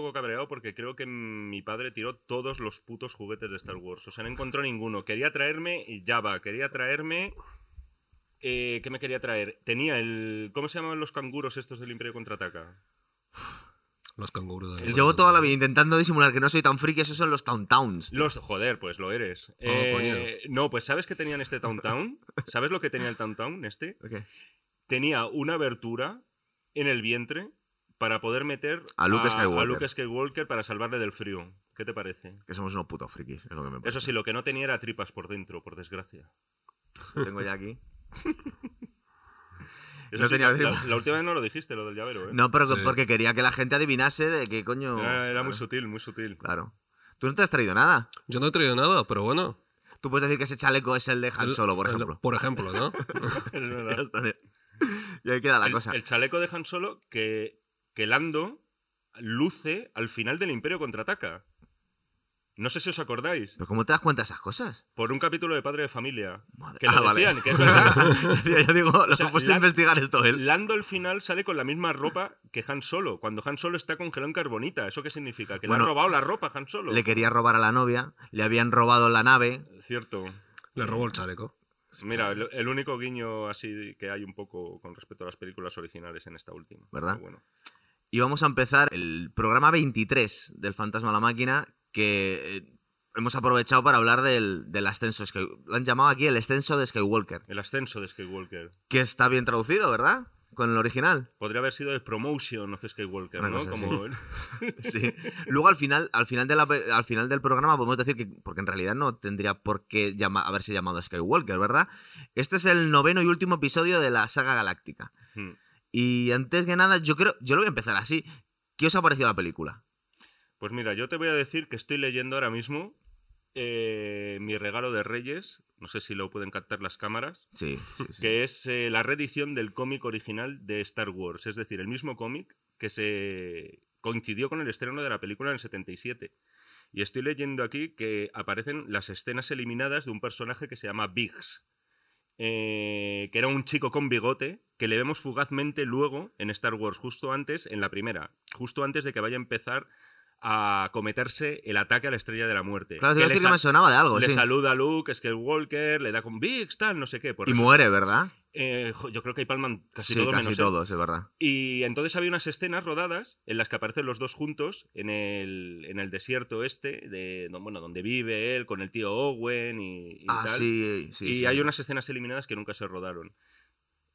poco cabreado porque creo que mi padre tiró todos los putos juguetes de Star Wars. O sea, no encontró ninguno. Quería traerme Java, quería traerme. eh, ¿Qué me quería traer? Tenía el. ¿Cómo se llaman los canguros estos del Imperio contraataca? Los canguros. de- Llevo toda la vida intentando disimular que no soy tan friki, esos son los Town Towns. Los. Joder, pues lo eres. Eh, no, pues ¿sabes qué tenían este Town Town? ¿Sabes lo que tenía el Town Town este? Tenía una abertura en el vientre para poder meter A Luke Skywalker. a Luke Skywalker para salvarle del frío. ¿Qué te parece? Que somos unos putos frikis, es lo que me Eso sí, lo que no tenía era tripas por dentro, por desgracia. Lo tengo ya aquí. Eso No sí, tenía la, tripas. la última vez no lo dijiste, lo del llavero, ¿eh? No, pero Sí. porque quería que la gente adivinase de qué coño. Era, era muy sutil, muy sutil. Claro. Tú no te has traído nada. Yo no he traído nada, pero bueno. Tú puedes decir que ese chaleco es el de Han Solo, por el- ejemplo. Por ejemplo, ¿no? Es verdad. Ya está bien. Y ahí queda la el, cosa. el chaleco de Han Solo que, que Lando luce al final del Imperio contraataca. No sé si os acordáis. ¿Pero cómo te das cuenta de esas cosas? Por un capítulo de Padre de Familia. Madre- Que lo Ah, vale. que es verdad. ya digo, lo sea, he puesto a la- investigar esto él. Lando al final sale con la misma ropa que Han Solo. Cuando Han Solo está congelado en carbonita. ¿Eso qué significa? Que Bueno, le han robado la ropa a Han Solo. Le quería robar a la novia, le habían robado la nave. Cierto. Le robó el chaleco. Mira, el, el único guiño así que hay un poco con respecto a las películas originales en esta última. ¿Verdad? Bueno. Y vamos a empezar el programa 23 del Fantasma a la Máquina, que eh, hemos aprovechado para hablar del, del ascenso. Sky- Lo han llamado aquí el ascenso de Skywalker. El ascenso de Skywalker. Que está bien traducido, ¿verdad? Con el original. Podría haber sido The Promotion of Skywalker, ¿no? Como... Sí. Luego al final, al final, de la pe- al final del programa podemos decir que, porque en realidad no tendría por qué llama- haberse llamado Skywalker, ¿verdad? Este es el noveno y último episodio de la saga galáctica. Y antes que nada, yo creo, yo lo voy a empezar así. ¿Qué os ha parecido la película? Pues mira, yo te voy a decir que estoy leyendo ahora mismo eh, mi regalo de Reyes, no sé si lo pueden captar las cámaras, Sí, sí, sí. que es eh, la reedición del cómic original de Star Wars, es decir, el mismo cómic que se coincidió con el estreno de la película en el 77. Y estoy leyendo aquí que aparecen las escenas eliminadas de un personaje que se llama Biggs, eh, que era un chico con bigote que le vemos fugazmente luego en Star Wars, justo antes, en la primera, justo antes de que vaya a empezar a cometerse el ataque a la estrella de la muerte. Claro, Que que me sonaba de algo, le sí. saluda a Luke, Skywalker, le da con Biggs, tal, no sé qué. Por Y eso- muere, ¿verdad? Eh, yo creo que hay palman casi sí, todos casi menos él. todos, es verdad. Y entonces había unas escenas rodadas en las que aparecen los dos juntos en el, en el desierto este, de, bueno, donde vive él, con el tío Owen y, y Ah, tal. sí, sí. y hay unas escenas eliminadas que nunca se rodaron.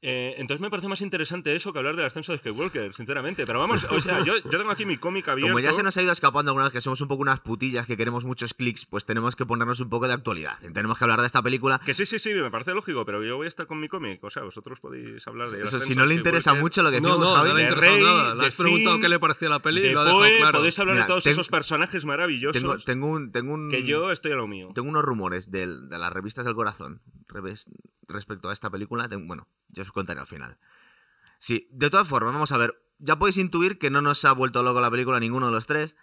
Eh, entonces me parece más interesante eso que hablar del ascenso de Skywalker, sinceramente. Pero vamos, o sea, yo, yo tengo aquí mi cómic abierto. Como ya se nos ha ido escapando alguna vez que somos un poco unas putillas que queremos muchos clics, pues tenemos que ponernos un poco de actualidad. Tenemos que hablar de esta película. Que sí, sí, sí, me parece lógico, pero yo voy a estar con mi cómic. O sea, vosotros podéis hablar de Eso, si no le interesa Skywalker. mucho lo que No, decimos, no, Javi, no le ha de interesado Rey, nada. Le has preguntado qué le parecía la peli y lo ha dejado Poe, claro. podéis hablar Mira, de todos tengo- esos personajes maravillosos. tengo, tengo un, tengo un, Que yo estoy a lo mío. tengo unos rumores de, las revistas del corazón revés- respecto a esta película. Bueno, yo os contaré al final. Sí, de todas formas, vamos a ver. Ya podéis intuir que no nos ha vuelto loco la película ninguno de los tres.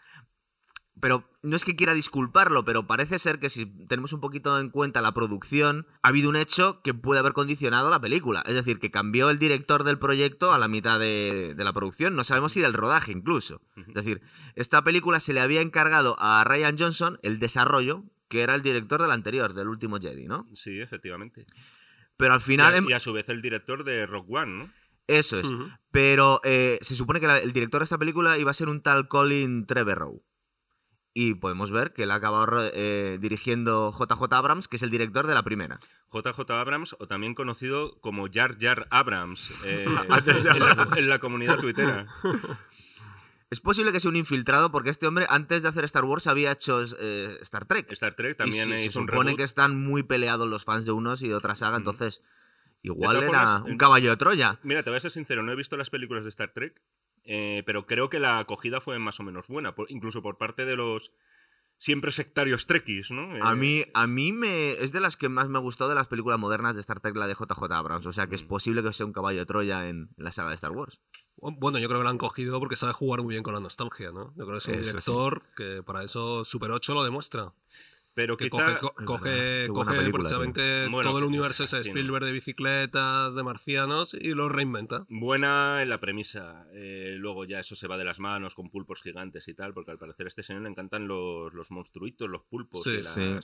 Pero no es que quiera disculparlo, pero parece ser que si tenemos un poquito en cuenta la producción, ha habido un hecho que puede haber condicionado la película. Es decir, que cambió el director del proyecto a la mitad de, de la producción. No sabemos si del rodaje incluso. Es decir, esta película se le había encargado a Ryan Johnson el desarrollo, que era el director del anterior, del último Jedi, ¿no? Sí, efectivamente. Pero al Y final... a, em- y a su vez el director de Rock One, ¿no? Eso es. Pero eh, se supone que la- el director de esta película iba a ser un tal Colin Trevorrow. Y podemos ver que él ha acabado eh, dirigiendo JJ Abrams, que es el director de la primera. JJ Abrams, o también conocido como Jar Jar Abrams eh, en, la, en la comunidad tuitera. Es posible que sea un infiltrado porque este hombre, antes de hacer Star Wars, había hecho eh, Star Trek. Star Trek y también sí, se hizo un supone que están muy peleados los fans de unos y de otra saga, entonces igual era formas, un caballo de Troya. Mira, te voy a ser sincero, no he visto las películas de Star Trek, eh, pero creo que la acogida fue más o menos buena, por- incluso por parte de los siempre sectarios trekkies, ¿no? Eh, A mí, a mí me, es de las que más me gustó de las películas modernas de Star Trek, la de JJ Abrams. O sea que es posible que sea un caballo de Troya en, en la saga de Star Wars. Bueno, yo creo que lo han cogido porque sabe jugar muy bien con la nostalgia, ¿no? Yo creo que es un Eso sí. director que para eso Super 8 lo demuestra. Pero Que quizá... coge, coge, coge película, precisamente. Bueno, todo el universo ese de Spielberg de bicicletas, de marcianos, y lo reinventa. Buena en la premisa. Eh, luego ya eso se va de las manos con pulpos gigantes y tal, porque al parecer a este señor le encantan los, los monstruitos, los pulpos. Sí, y las- sí.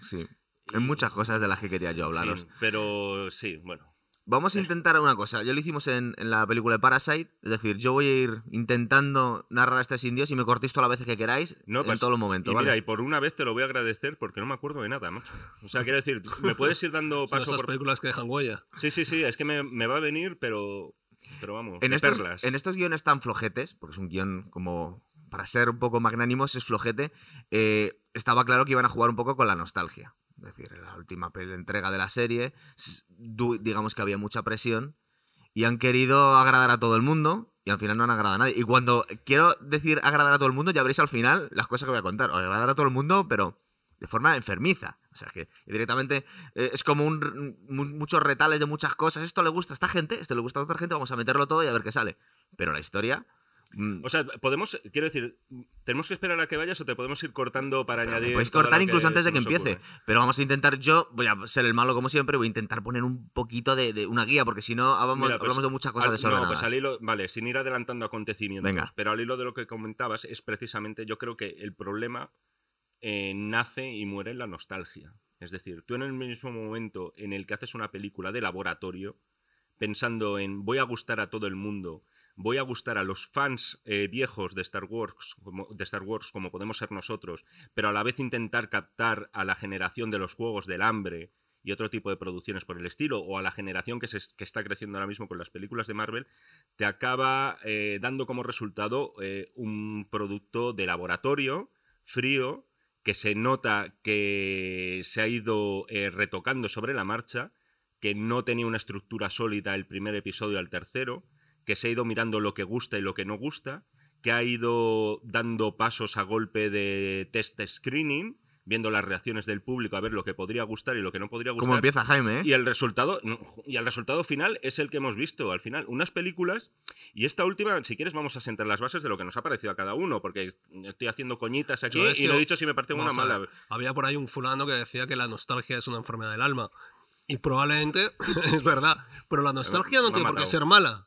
Sí. Hay muchas cosas de las que quería yo en hablaros. pero sí, bueno. Vamos a intentar una cosa. Ya lo hicimos en, en la película de Parasite. Es decir, yo voy a ir intentando narrar a este indios y me cortéis todas las veces que queráis No, en pues, todos los momentos. y ¿vale? mira, y por una vez te lo voy a agradecer porque no me acuerdo de nada, macho. O sea, quiero decir, me puedes ir dando Son paso esas por... películas que dejan huella. Sí, sí, sí, es que me, me va a venir, pero... Pero vamos, en, estos, perlas. en estos guiones tan flojetes, porque es un guion como para ser un poco magnánimos, es flojete, eh, estaba claro que iban a jugar un poco con la nostalgia. Es decir, la última entrega de la serie, digamos que había mucha presión y han querido agradar a todo el mundo y al final no han agradado a nadie. Y cuando quiero decir agradar a todo el mundo, ya veréis al final las cosas que voy a contar. Agradar a todo el mundo, pero de forma enfermiza. O sea, que directamente eh, es como muchos retales de muchas cosas. Esto le gusta a esta gente, esto le gusta a otra gente, vamos a meterlo todo y a ver qué sale. Pero la historia... mm, O sea, podemos, quiero decir, ¿tenemos que esperar a que vayas o te podemos ir cortando para Pero añadir. todo cortar incluso antes de que empiece. ocurre? Pero vamos a intentar, yo voy a ser el malo como siempre, voy a intentar poner un poquito de, de una guía, porque si no hablamos, Mira, pues, hablamos de muchas cosas al- desordenadas. No, pues al hilo, vale, sin ir adelantando acontecimientos. Venga. Pero al hilo de lo que comentabas, es precisamente, yo creo que el problema eh, nace y muere en la nostalgia. Es decir, tú en el mismo momento en el que haces una película de laboratorio, pensando en voy a gustar a todo el mundo, voy a gustar a los fans eh, viejos de Star Wars, como, de Star Wars como podemos ser nosotros, pero a la vez intentar captar a la generación de los juegos del hambre y otro tipo de producciones por el estilo, o a la generación que, se, está creciendo ahora mismo con las películas de Marvel, te acaba eh, dando como resultado eh, un producto de laboratorio, frío, que se nota que se ha ido retocando sobre la marcha, que no tenía una estructura sólida el primer episodio al tercero, que se ha ido mirando lo que gusta y lo que no gusta, que ha ido dando pasos a golpe de test screening, viendo las reacciones del público a ver lo que podría gustar y lo que no podría gustar. Como empieza Jaime, ¿eh? Y el resultado y el resultado final es el que hemos visto al final. Unas películas y esta última, si quieres, vamos a sentar las bases de lo que nos ha parecido a cada uno, porque estoy haciendo coñitas aquí y no he dicho si me parece una Vamos a ver, mala. Había por ahí un fulano que decía que la nostalgia es una enfermedad del alma. Y probablemente es verdad. Pero la nostalgia no Me tiene por qué ser mala.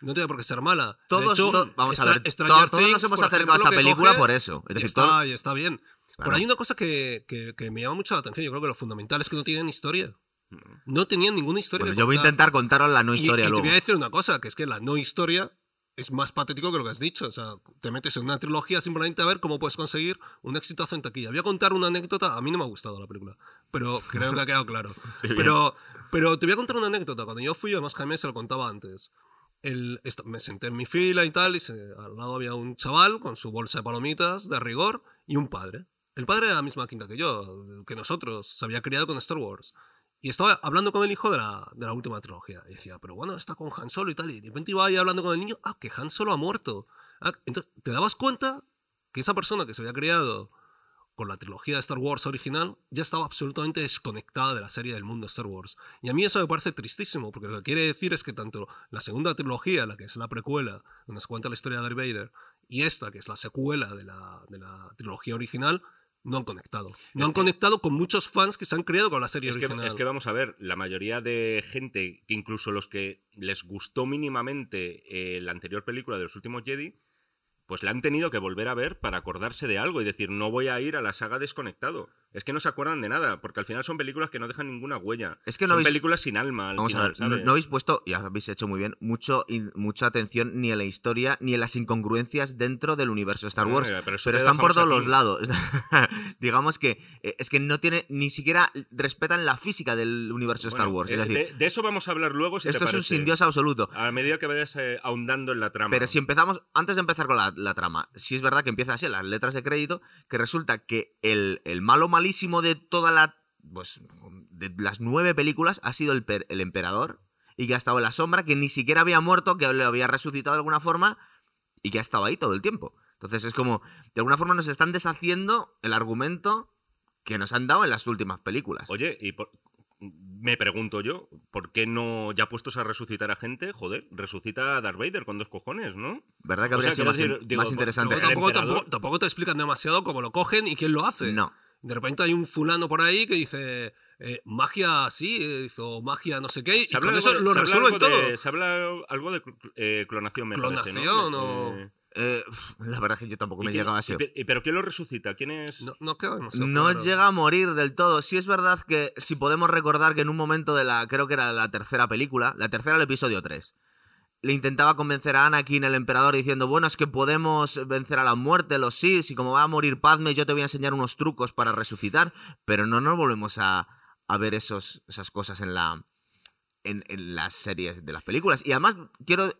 No tiene por qué ser mala. Todos, hecho, to- vamos a ver, Stranger to- todos nos hemos acercado a esta película por eso. Es y decir, está, todo- y está bien. Claro. Pero hay una cosa que, que- que me llama mucho la atención. Yo creo que lo fundamental es que no tienen historia. No tenían ninguna historia. Bueno, que yo voy a intentar contaros la no historia y, luego. te voy a decir una cosa, que es que la no historia es más patético que lo que has dicho. O sea, te metes en una trilogía simplemente a ver cómo puedes conseguir un exitazo en taquilla. Voy a contar una anécdota. A mí no me ha gustado la película, pero creo que ha quedado claro. bien. pero, pero te voy a contar una anécdota. Cuando yo fui, además Jaime se lo contaba antes. El, me senté en mi fila y tal, y al lado había un chaval con su bolsa de palomitas de rigor y un padre. El padre era la misma quinta que yo, que nosotros, se había criado con Star Wars. Y estaba hablando con el hijo de la, de la última trilogía. Y decía, pero bueno, está con Han Solo y tal. Y de repente iba ahí hablando con el niño, ah, que Han Solo ha muerto. Ah, entonces, ¿te dabas cuenta que esa persona que se había criado con la trilogía de Star Wars original ya estaba absolutamente desconectada de la serie del mundo Star Wars? Y a mí eso me parece tristísimo, porque lo que quiere decir es que tanto la segunda trilogía, la que es la precuela, donde se cuenta la historia de Darth Vader, y esta, que es la secuela de la, de la trilogía original, no han conectado. No han conectado con muchos fans que se han criado con la serie Es que, original. es que vamos a ver, la mayoría de gente, que incluso los que les gustó mínimamente eh, la anterior película de los últimos Jedi, pues la han tenido que volver a ver para acordarse de algo y decir, no voy a ir a la saga desconectado. Es que no se acuerdan de nada, porque al final son películas que no dejan ninguna huella. Es que no son habéis- películas sin alma. al Vamos final, a ver, no, ¿sabes? no habéis puesto, y habéis hecho muy bien, mucho, mucha atención ni en la historia ni en las incongruencias dentro del universo de Star Wars. pero están por todos los lados. Digamos que eh, es que no tiene, ni siquiera respetan la física del universo de Star Bueno, Wars. eh, decir, de, de eso vamos a hablar luego. Si te esto es un sin Dios absoluto. A medida que vayas eh, ahondando en la trama. Pero si empezamos, antes de empezar con la, la trama, si es verdad que empieza así, las letras de crédito, que resulta que el, el malo malísimo de toda la. Pues de las nueve películas ha sido el, per- el emperador y que ha estado en la sombra, que ni siquiera había muerto, que lo había resucitado de alguna forma y que ha estado ahí todo el tiempo. Entonces es como, de alguna forma nos están deshaciendo el argumento que nos han dado en las últimas películas. Oye, y por- me pregunto yo, ¿por qué no, ya puestos a resucitar a gente, joder, resucita a Darth Vader con dos cojones, ¿no? ¿Verdad que o habría sea, sido más, in- digo, interesante? Tampoco, tampoco te explican demasiado cómo lo cogen y quién lo hace. No. De repente hay un fulano por ahí que dice eh, magia sí, eh, o magia no sé qué, y Se habla con eso de- lo resuelven todo. de- se habla algo de eh, clonación, me parece, Clonación ¿no? o- Eh, Eh, pf, la verdad es que yo tampoco ¿y me quién- llegaba a ese. y ¿Pero quién lo resucita? ¿Quién es...? No, no queda demasiado No claro. llega a morir del todo. Sí es verdad que si podemos recordar que en un momento de la, creo que era la tercera película, la tercera del episodio 3, le intentaba convencer a Anakin, el emperador, diciendo, bueno, es que podemos vencer a la muerte, los Sith, y como va a morir Padme, yo te voy a enseñar unos trucos para resucitar, pero no nos volvemos a, a ver esos, esas cosas en la en, las series de las películas. Y además, quiero...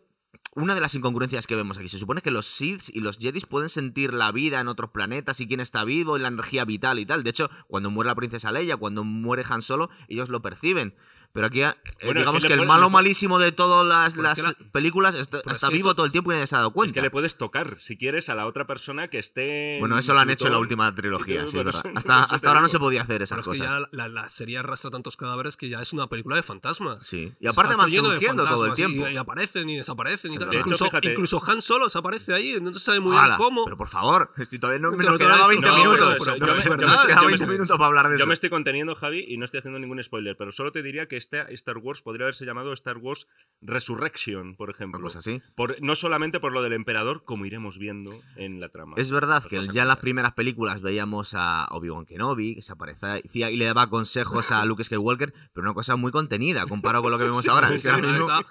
Una de las incongruencias que vemos aquí, se supone que los Sith y los Jedi pueden sentir la vida en otros planetas y quién está vivo y la energía vital y tal. De hecho, cuando muere la princesa Leia, cuando muere Han Solo, ellos lo perciben. Pero aquí, eh, Bueno, es digamos que que, el puede- malo malísimo de todas las, Pero es que las la- películas está, es que vivo esto- todo el tiempo y nadie se ha dado Es cuenta. que le puedes tocar, si quieres, a la otra persona que esté... Bueno, en eso lo han hecho en la última trilogía, sí, es verdad. Hasta, hasta ahora no se podía hacer Pero esas es que cosas. ya la, la serie arrastra tantos cadáveres que ya es una película de fantasmas. Sí. Y aparte surgiendo todo el y- tiempo. Y, aparecen y desaparecen y Es tal. verdad. De hecho, Incluso, incluso Han Solo se aparece ahí, no se sabe muy bien cómo. Pero por favor, si todavía no me nos quedaba es- 20 no, pero minutos. yo es yo nos quedaban yo me- 20 minutos para hablar de Yo eso. me estoy conteniendo, Javi, y no estoy haciendo ningún spoiler, pero solo te diría que este Star Wars podría haberse llamado Star Wars Resurrection, por ejemplo. Una cosa así. Por, no solamente por lo del emperador, como iremos viendo en la trama. Es verdad que ya en las primeras películas veíamos a Obi-Wan Kenobi, que se aparecía y le daba consejos a Luke Skywalker, pero una cosa muy contenida comparado con lo que vemos ahora. Mismo está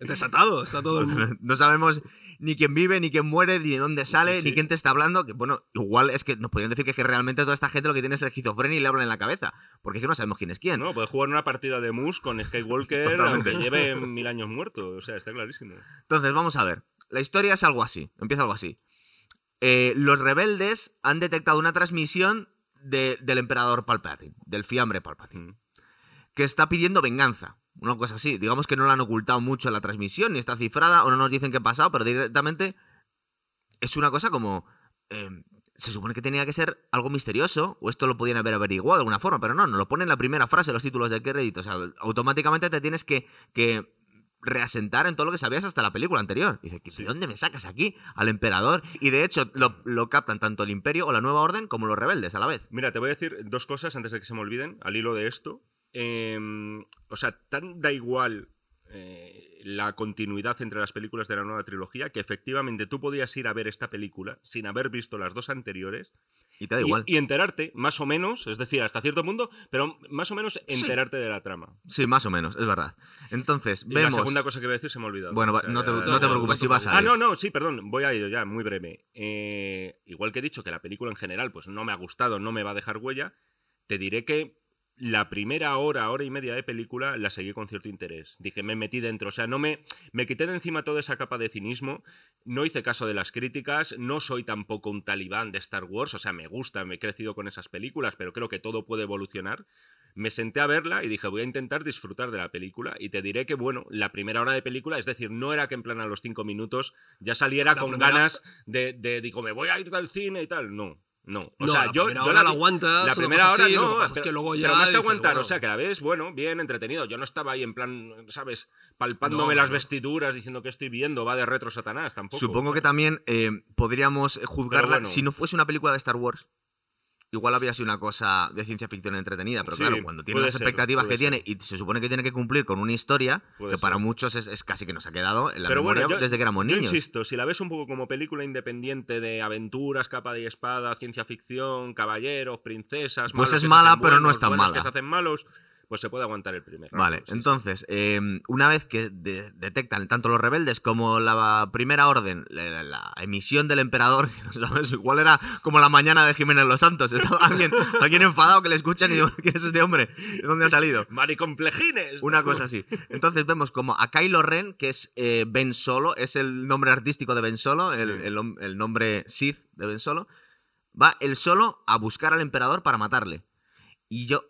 desatado, está todo no sabemos ni quién vive, ni quién muere, ni de dónde sale, Sí, ni quién te está hablando. Que bueno, igual es que nos podrían decir que, es que realmente toda esta gente lo que tiene es esquizofrenia y le hablan en la cabeza. Porque es que no sabemos quién es quién. No, puedes jugar una partida de Mus con Skywalker, aunque lleve mil años muerto. O sea, está clarísimo. Entonces, vamos a ver. La historia es algo así. Empieza algo así. Eh, los rebeldes han detectado una transmisión de- del emperador Palpatine, del fiambre Palpatine, Mm. que está pidiendo venganza. Una cosa así. Digamos que no la han ocultado mucho en la transmisión, ni está cifrada, o no nos dicen qué ha pasado, pero directamente es una cosa como. eh, se supone que tenía que ser algo misterioso, o esto lo podían haber averiguado de alguna forma, pero no, nos lo pone en la primera frase, los títulos de crédito. O sea, automáticamente te tienes que, que reasentar en todo lo que sabías hasta la película anterior. Y dices, ¿de dónde me sacas aquí al emperador? Y de hecho, lo, lo captan tanto el Imperio o la Nueva Orden como los rebeldes a la vez. Mira, te voy a decir dos cosas antes de que se me olviden, al hilo de esto. Eh, o sea, tan da igual eh, la continuidad entre las películas de la nueva trilogía que efectivamente tú podías ir a ver esta película sin haber visto las dos anteriores Y te da igual. y enterarte, más o menos, es decir, hasta cierto punto, pero más o menos enterarte de la trama. Sí, más o menos, es verdad. Entonces, Y vemos. la segunda cosa que voy a decir se me ha olvidado. Bueno, va- O sea, no te, no te preocupes, si vas a Ah, no, no, sí, perdón, voy a ir ya, muy breve. Eh, igual que he dicho que la película en general pues no me ha gustado, no me va a dejar huella, te diré que la primera hora, hora y media de película la seguí con cierto interés. Dije, me metí dentro, o sea, no me, me quité de encima toda esa capa de cinismo, no hice caso de las críticas, no soy tampoco un talibán de Star Wars, o sea, me gusta, me he crecido con esas películas, pero creo que todo puede evolucionar. Me senté a verla y dije, voy a intentar disfrutar de la película. Y te diré que, bueno, la primera hora de película, es decir, no era que en plan a los cinco minutos ya saliera La con primera- ganas de, de, digo, me voy a ir al cine y tal. No, no. O No, sea, la yo, primera yo hora vi- la aguantas, La primera hora así, no, pasa es pero, que luego ya pero más que dices, aguantar, bueno. o sea, que la ves, bueno, bien entretenido. Yo no estaba ahí en plan, ¿sabes? Palpándome No, las vestiduras, diciendo que estoy viendo, va de retro Satanás, tampoco. Supongo que también eh, podríamos juzgarla. Pero bueno. Si no fuese una película de Star Wars, igual habría sido una cosa de ciencia ficción entretenida. Pero Sí, claro, cuando tiene las expectativas que tiene y se supone que tiene que cumplir con una historia Puede que para muchos es, es casi que nos ha quedado en la Pero memoria bueno, yo- desde que éramos Yo niños. insisto, si la ves un poco como película independiente de aventuras, capa y espada, ciencia ficción, caballeros, princesas. Pues malos es mala, pero no es tan mala. que se hacen malos, pues se puede aguantar el primer. Vale, entonces, eh, una vez que de- detectan tanto los rebeldes como la primera orden, la, emisión del emperador, que no sabes, igual era como la mañana de Jiménez Los Santos, estaba alguien, alguien enfadado que le escuchan y digo, ¿quién es este hombre? ¿De dónde ha salido? Maricomplejines. Una cosa así. Entonces vemos como a Kylo Ren, que es eh, Ben Solo, es el nombre artístico de Ben Solo, el, Sí. el hom- el nombre Sith de Ben Solo, va él solo a buscar al emperador para matarle. Y yo,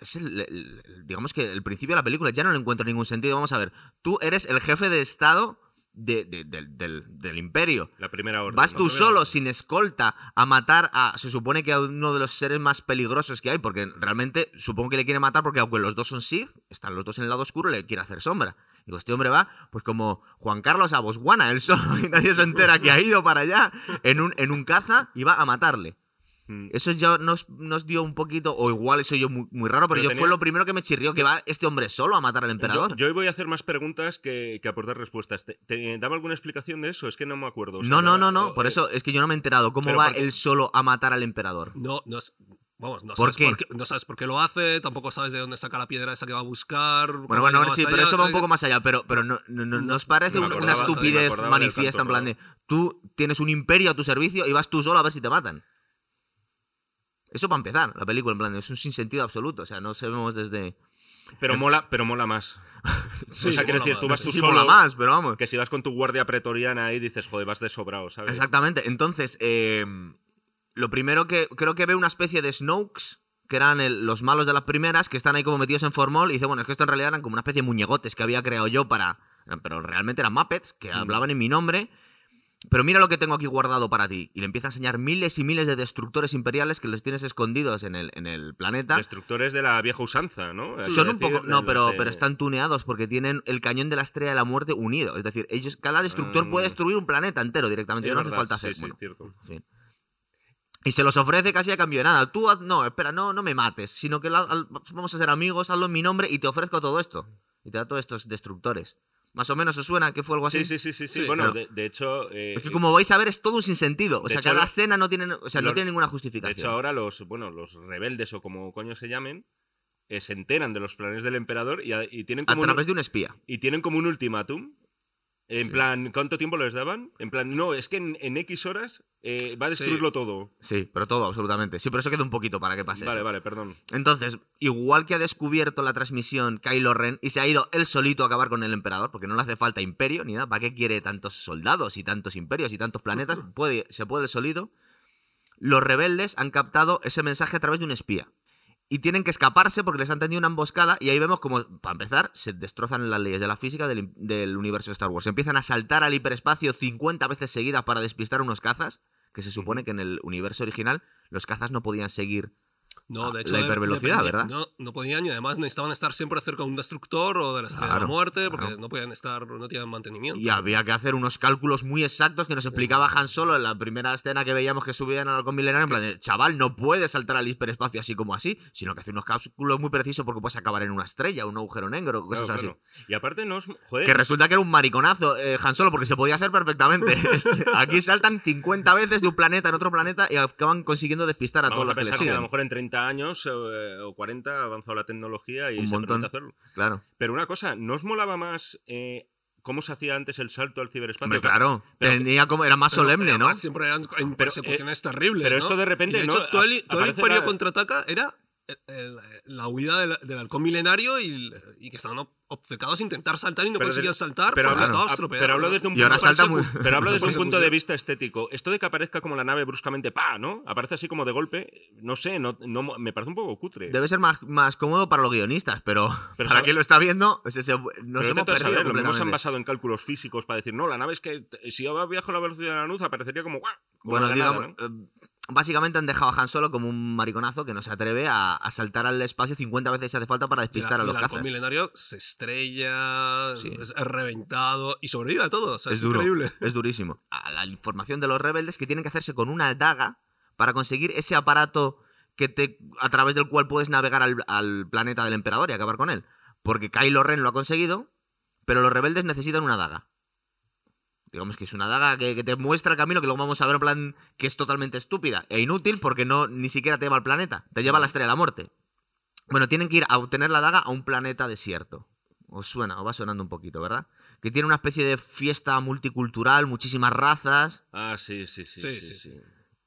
es el- digamos que el principio de la película ya no le encuentro ningún sentido. Vamos a ver, tú eres el jefe de Estado de- de- del, del- del imperio. La primera orden. Vas tú solo, sin escolta, a matar a. Se supone que a uno de los seres más peligrosos que hay, porque realmente supongo que le quiere matar porque, aunque los dos son Sith, están los dos en el lado oscuro, le quiere hacer sombra. Digo, este hombre va, pues como Juan Carlos a Botswana, él solo, y nadie se entera que ha ido para allá, en un, en un caza y va a matarle. Mm. Eso ya nos, nos dio un poquito, o igual eso yo muy, muy raro, pero, Pero yo tenía- fue lo primero que me chirrió, que va este hombre solo a matar al emperador. yo hoy voy a hacer más preguntas que, que aportar respuestas. ¿Te, te daba alguna explicación de eso? Es que no me acuerdo. O sea, no, no, no, no, por eh, eso es que yo no me he enterado cómo va porque- él solo a matar al emperador. No, no es- Vamos, no ¿Por sabes, qué? no sabes por qué lo hace, tampoco sabes de dónde saca la piedra esa que va a buscar. Bueno, bueno, sí, pero eso va un poco más allá, pero, pero no, no- no- No- ¿nos parece una, estupidez manifiesta en plan de tú tienes un imperio a tu servicio y vas tú solo a ver si te matan? Eso para empezar, la película, en plan, es un sinsentido absoluto, o sea, no sabemos desde... Pero mola, pero mola más. Sí, o sea, sí, quiero decir, más. tú vas tú sí, solo. mola más, pero vamos. Que si vas con tu guardia pretoriana ahí dices, joder, vas de sobrado, ¿sabes? Exactamente. Entonces, eh, lo primero que creo que ve una especie de Snokes, que eran el- los malos de las primeras, que están ahí como metidos en formol, y dice, bueno, es que esto en realidad eran como una especie de muñegotes que había creado yo para... Pero realmente eran Muppets, que Mm. hablaban en mi nombre. Pero mira lo que tengo aquí guardado para ti. Y le empieza a enseñar miles y miles de destructores imperiales que los tienes escondidos en el, en el planeta. Destructores de la vieja usanza, ¿no? Son un poco. No, pero, de- pero están tuneados porque tienen el cañón de la estrella de la muerte unido. Es decir, ellos, cada destructor Mm. puede destruir un planeta entero directamente. Sí, no hace falta sí, hacer. sí, bueno, cierto. Y se los ofrece casi a cambio de nada. Tú, haz- no, espera, no, no me mates, sino que la- al- vamos a ser amigos, hazlo en mi nombre y te ofrezco todo esto. Y te da todos estos destructores. Más o menos os suena que fue algo así. Sí, sí, sí, sí, Bueno, de, de hecho. eh, Es que como vais a ver es todo un sinsentido. O De sea, hecho, cada escena no tiene, o sea, no tiene ninguna de justificación. hecho, ahora los, bueno, los rebeldes o como coño se llamen, eh, se enteran de los planes del emperador y, a- y tienen a como un- través de un espía. y tienen como un ultimátum. En Sí. plan, ¿cuánto tiempo les daban? En plan, no, es que en, en X horas eh, va a destruirlo todo. Sí, pero todo, absolutamente. Sí, pero eso queda un poquito para que pase. Vale, eso. vale, perdón. Entonces, igual que ha descubierto la transmisión Kylo Ren y se ha ido él solito a acabar con el emperador, porque no le hace falta imperio ni nada, ¿para qué quiere tantos soldados y tantos imperios y tantos planetas? Puede, se puede él solito. Los rebeldes han captado ese mensaje a través de un espía. Y tienen que escaparse porque les han tendido una emboscada y ahí vemos como, para empezar, se destrozan las leyes de la física del, del universo de Star Wars. Empiezan a saltar al hiperespacio 50 veces seguidas para despistar unos cazas, que se supone que en el universo original los cazas no podían seguir No, de Ah, hecho, la de- hipervelocidad, dependía- ¿verdad? No, no podían y además necesitaban estar siempre cerca de un destructor o de la estrella de la muerte porque claro. no podían estar, no tenían mantenimiento. Y había que hacer unos cálculos muy exactos que nos explicaba Han Solo en la primera escena que veíamos que subían al halcón milenario. En plan, de, chaval, no puede saltar al hiperespacio así como así, sino que hace unos cálculos muy precisos porque puedes acabar en una estrella, un agujero negro, cosas Claro, así. Y aparte no es... Joder, Que resulta que era un mariconazo eh, Han Solo porque se podía hacer perfectamente. Este, aquí saltan 50 veces de un planeta en otro planeta y acaban consiguiendo despistar a vamos todos a los que le pensar que a siguen. lo mejor en 30 años eh, o 40 ha avanzado la tecnología y Un se montón. permite hacerlo. Claro. Pero una cosa, ¿no os molaba más eh, cómo se hacía antes el salto al ciberespacio? Hombre, claro. pero- Tenía como, era más Pero- solemne, pero ¿no? Siempre eran en persecuciones terribles. pero ¿no? esto de repente, Y de hecho, ¿no? todo el, todo el Imperio la- contraataca era el- el- la huida del, del halcón milenario y, y que estaban obcecados a intentar saltar y no de- saltar pero porque hablo- estaban ah, pero hablo desde un Y ahora punto- salta muy- Pero hablo desde un punto de vista estético. Esto de que aparezca como la nave bruscamente, pa, ¿no? Aparece así como de golpe, no sé, no, no- me parece un poco cutre. Debe ser más, más cómodo para los guionistas, pero, Pero para quien lo está viendo, ese- ese- nos Pero hemos perdido saber, lo se han basado en cálculos físicos para decir, no, la nave es que si yo viajo a la velocidad de la luz aparecería como, ¡guau! como Bueno, la nada, digamos, ¿no? eh, básicamente han dejado a Han Solo como un mariconazo que no se atreve a, a saltar al espacio 50 veces si hace falta para Y la- despistar a los el cazas. milenario se estrella, es- Sí. es, reventado y sobrevive a todo. O sea, es, Es duro, increíble. es durísimo. A la información de los rebeldes que tienen que hacerse con una daga para conseguir ese aparato que te, a través del cual puedes navegar al, al planeta del emperador y acabar con él. Porque Kylo Ren lo ha conseguido, pero los rebeldes necesitan una daga. Digamos que es una daga que, que te muestra el camino, que luego vamos a ver en plan que es totalmente estúpida e inútil porque no ni siquiera te lleva al planeta, te lleva a la estrella de la muerte. Bueno, tienen que ir a obtener la daga a un planeta desierto. Os suena, os va sonando un poquito, ¿verdad? Que tiene una especie de fiesta multicultural, muchísimas razas. Ah, sí, sí, sí. Sí, sí, sí, sí. sí.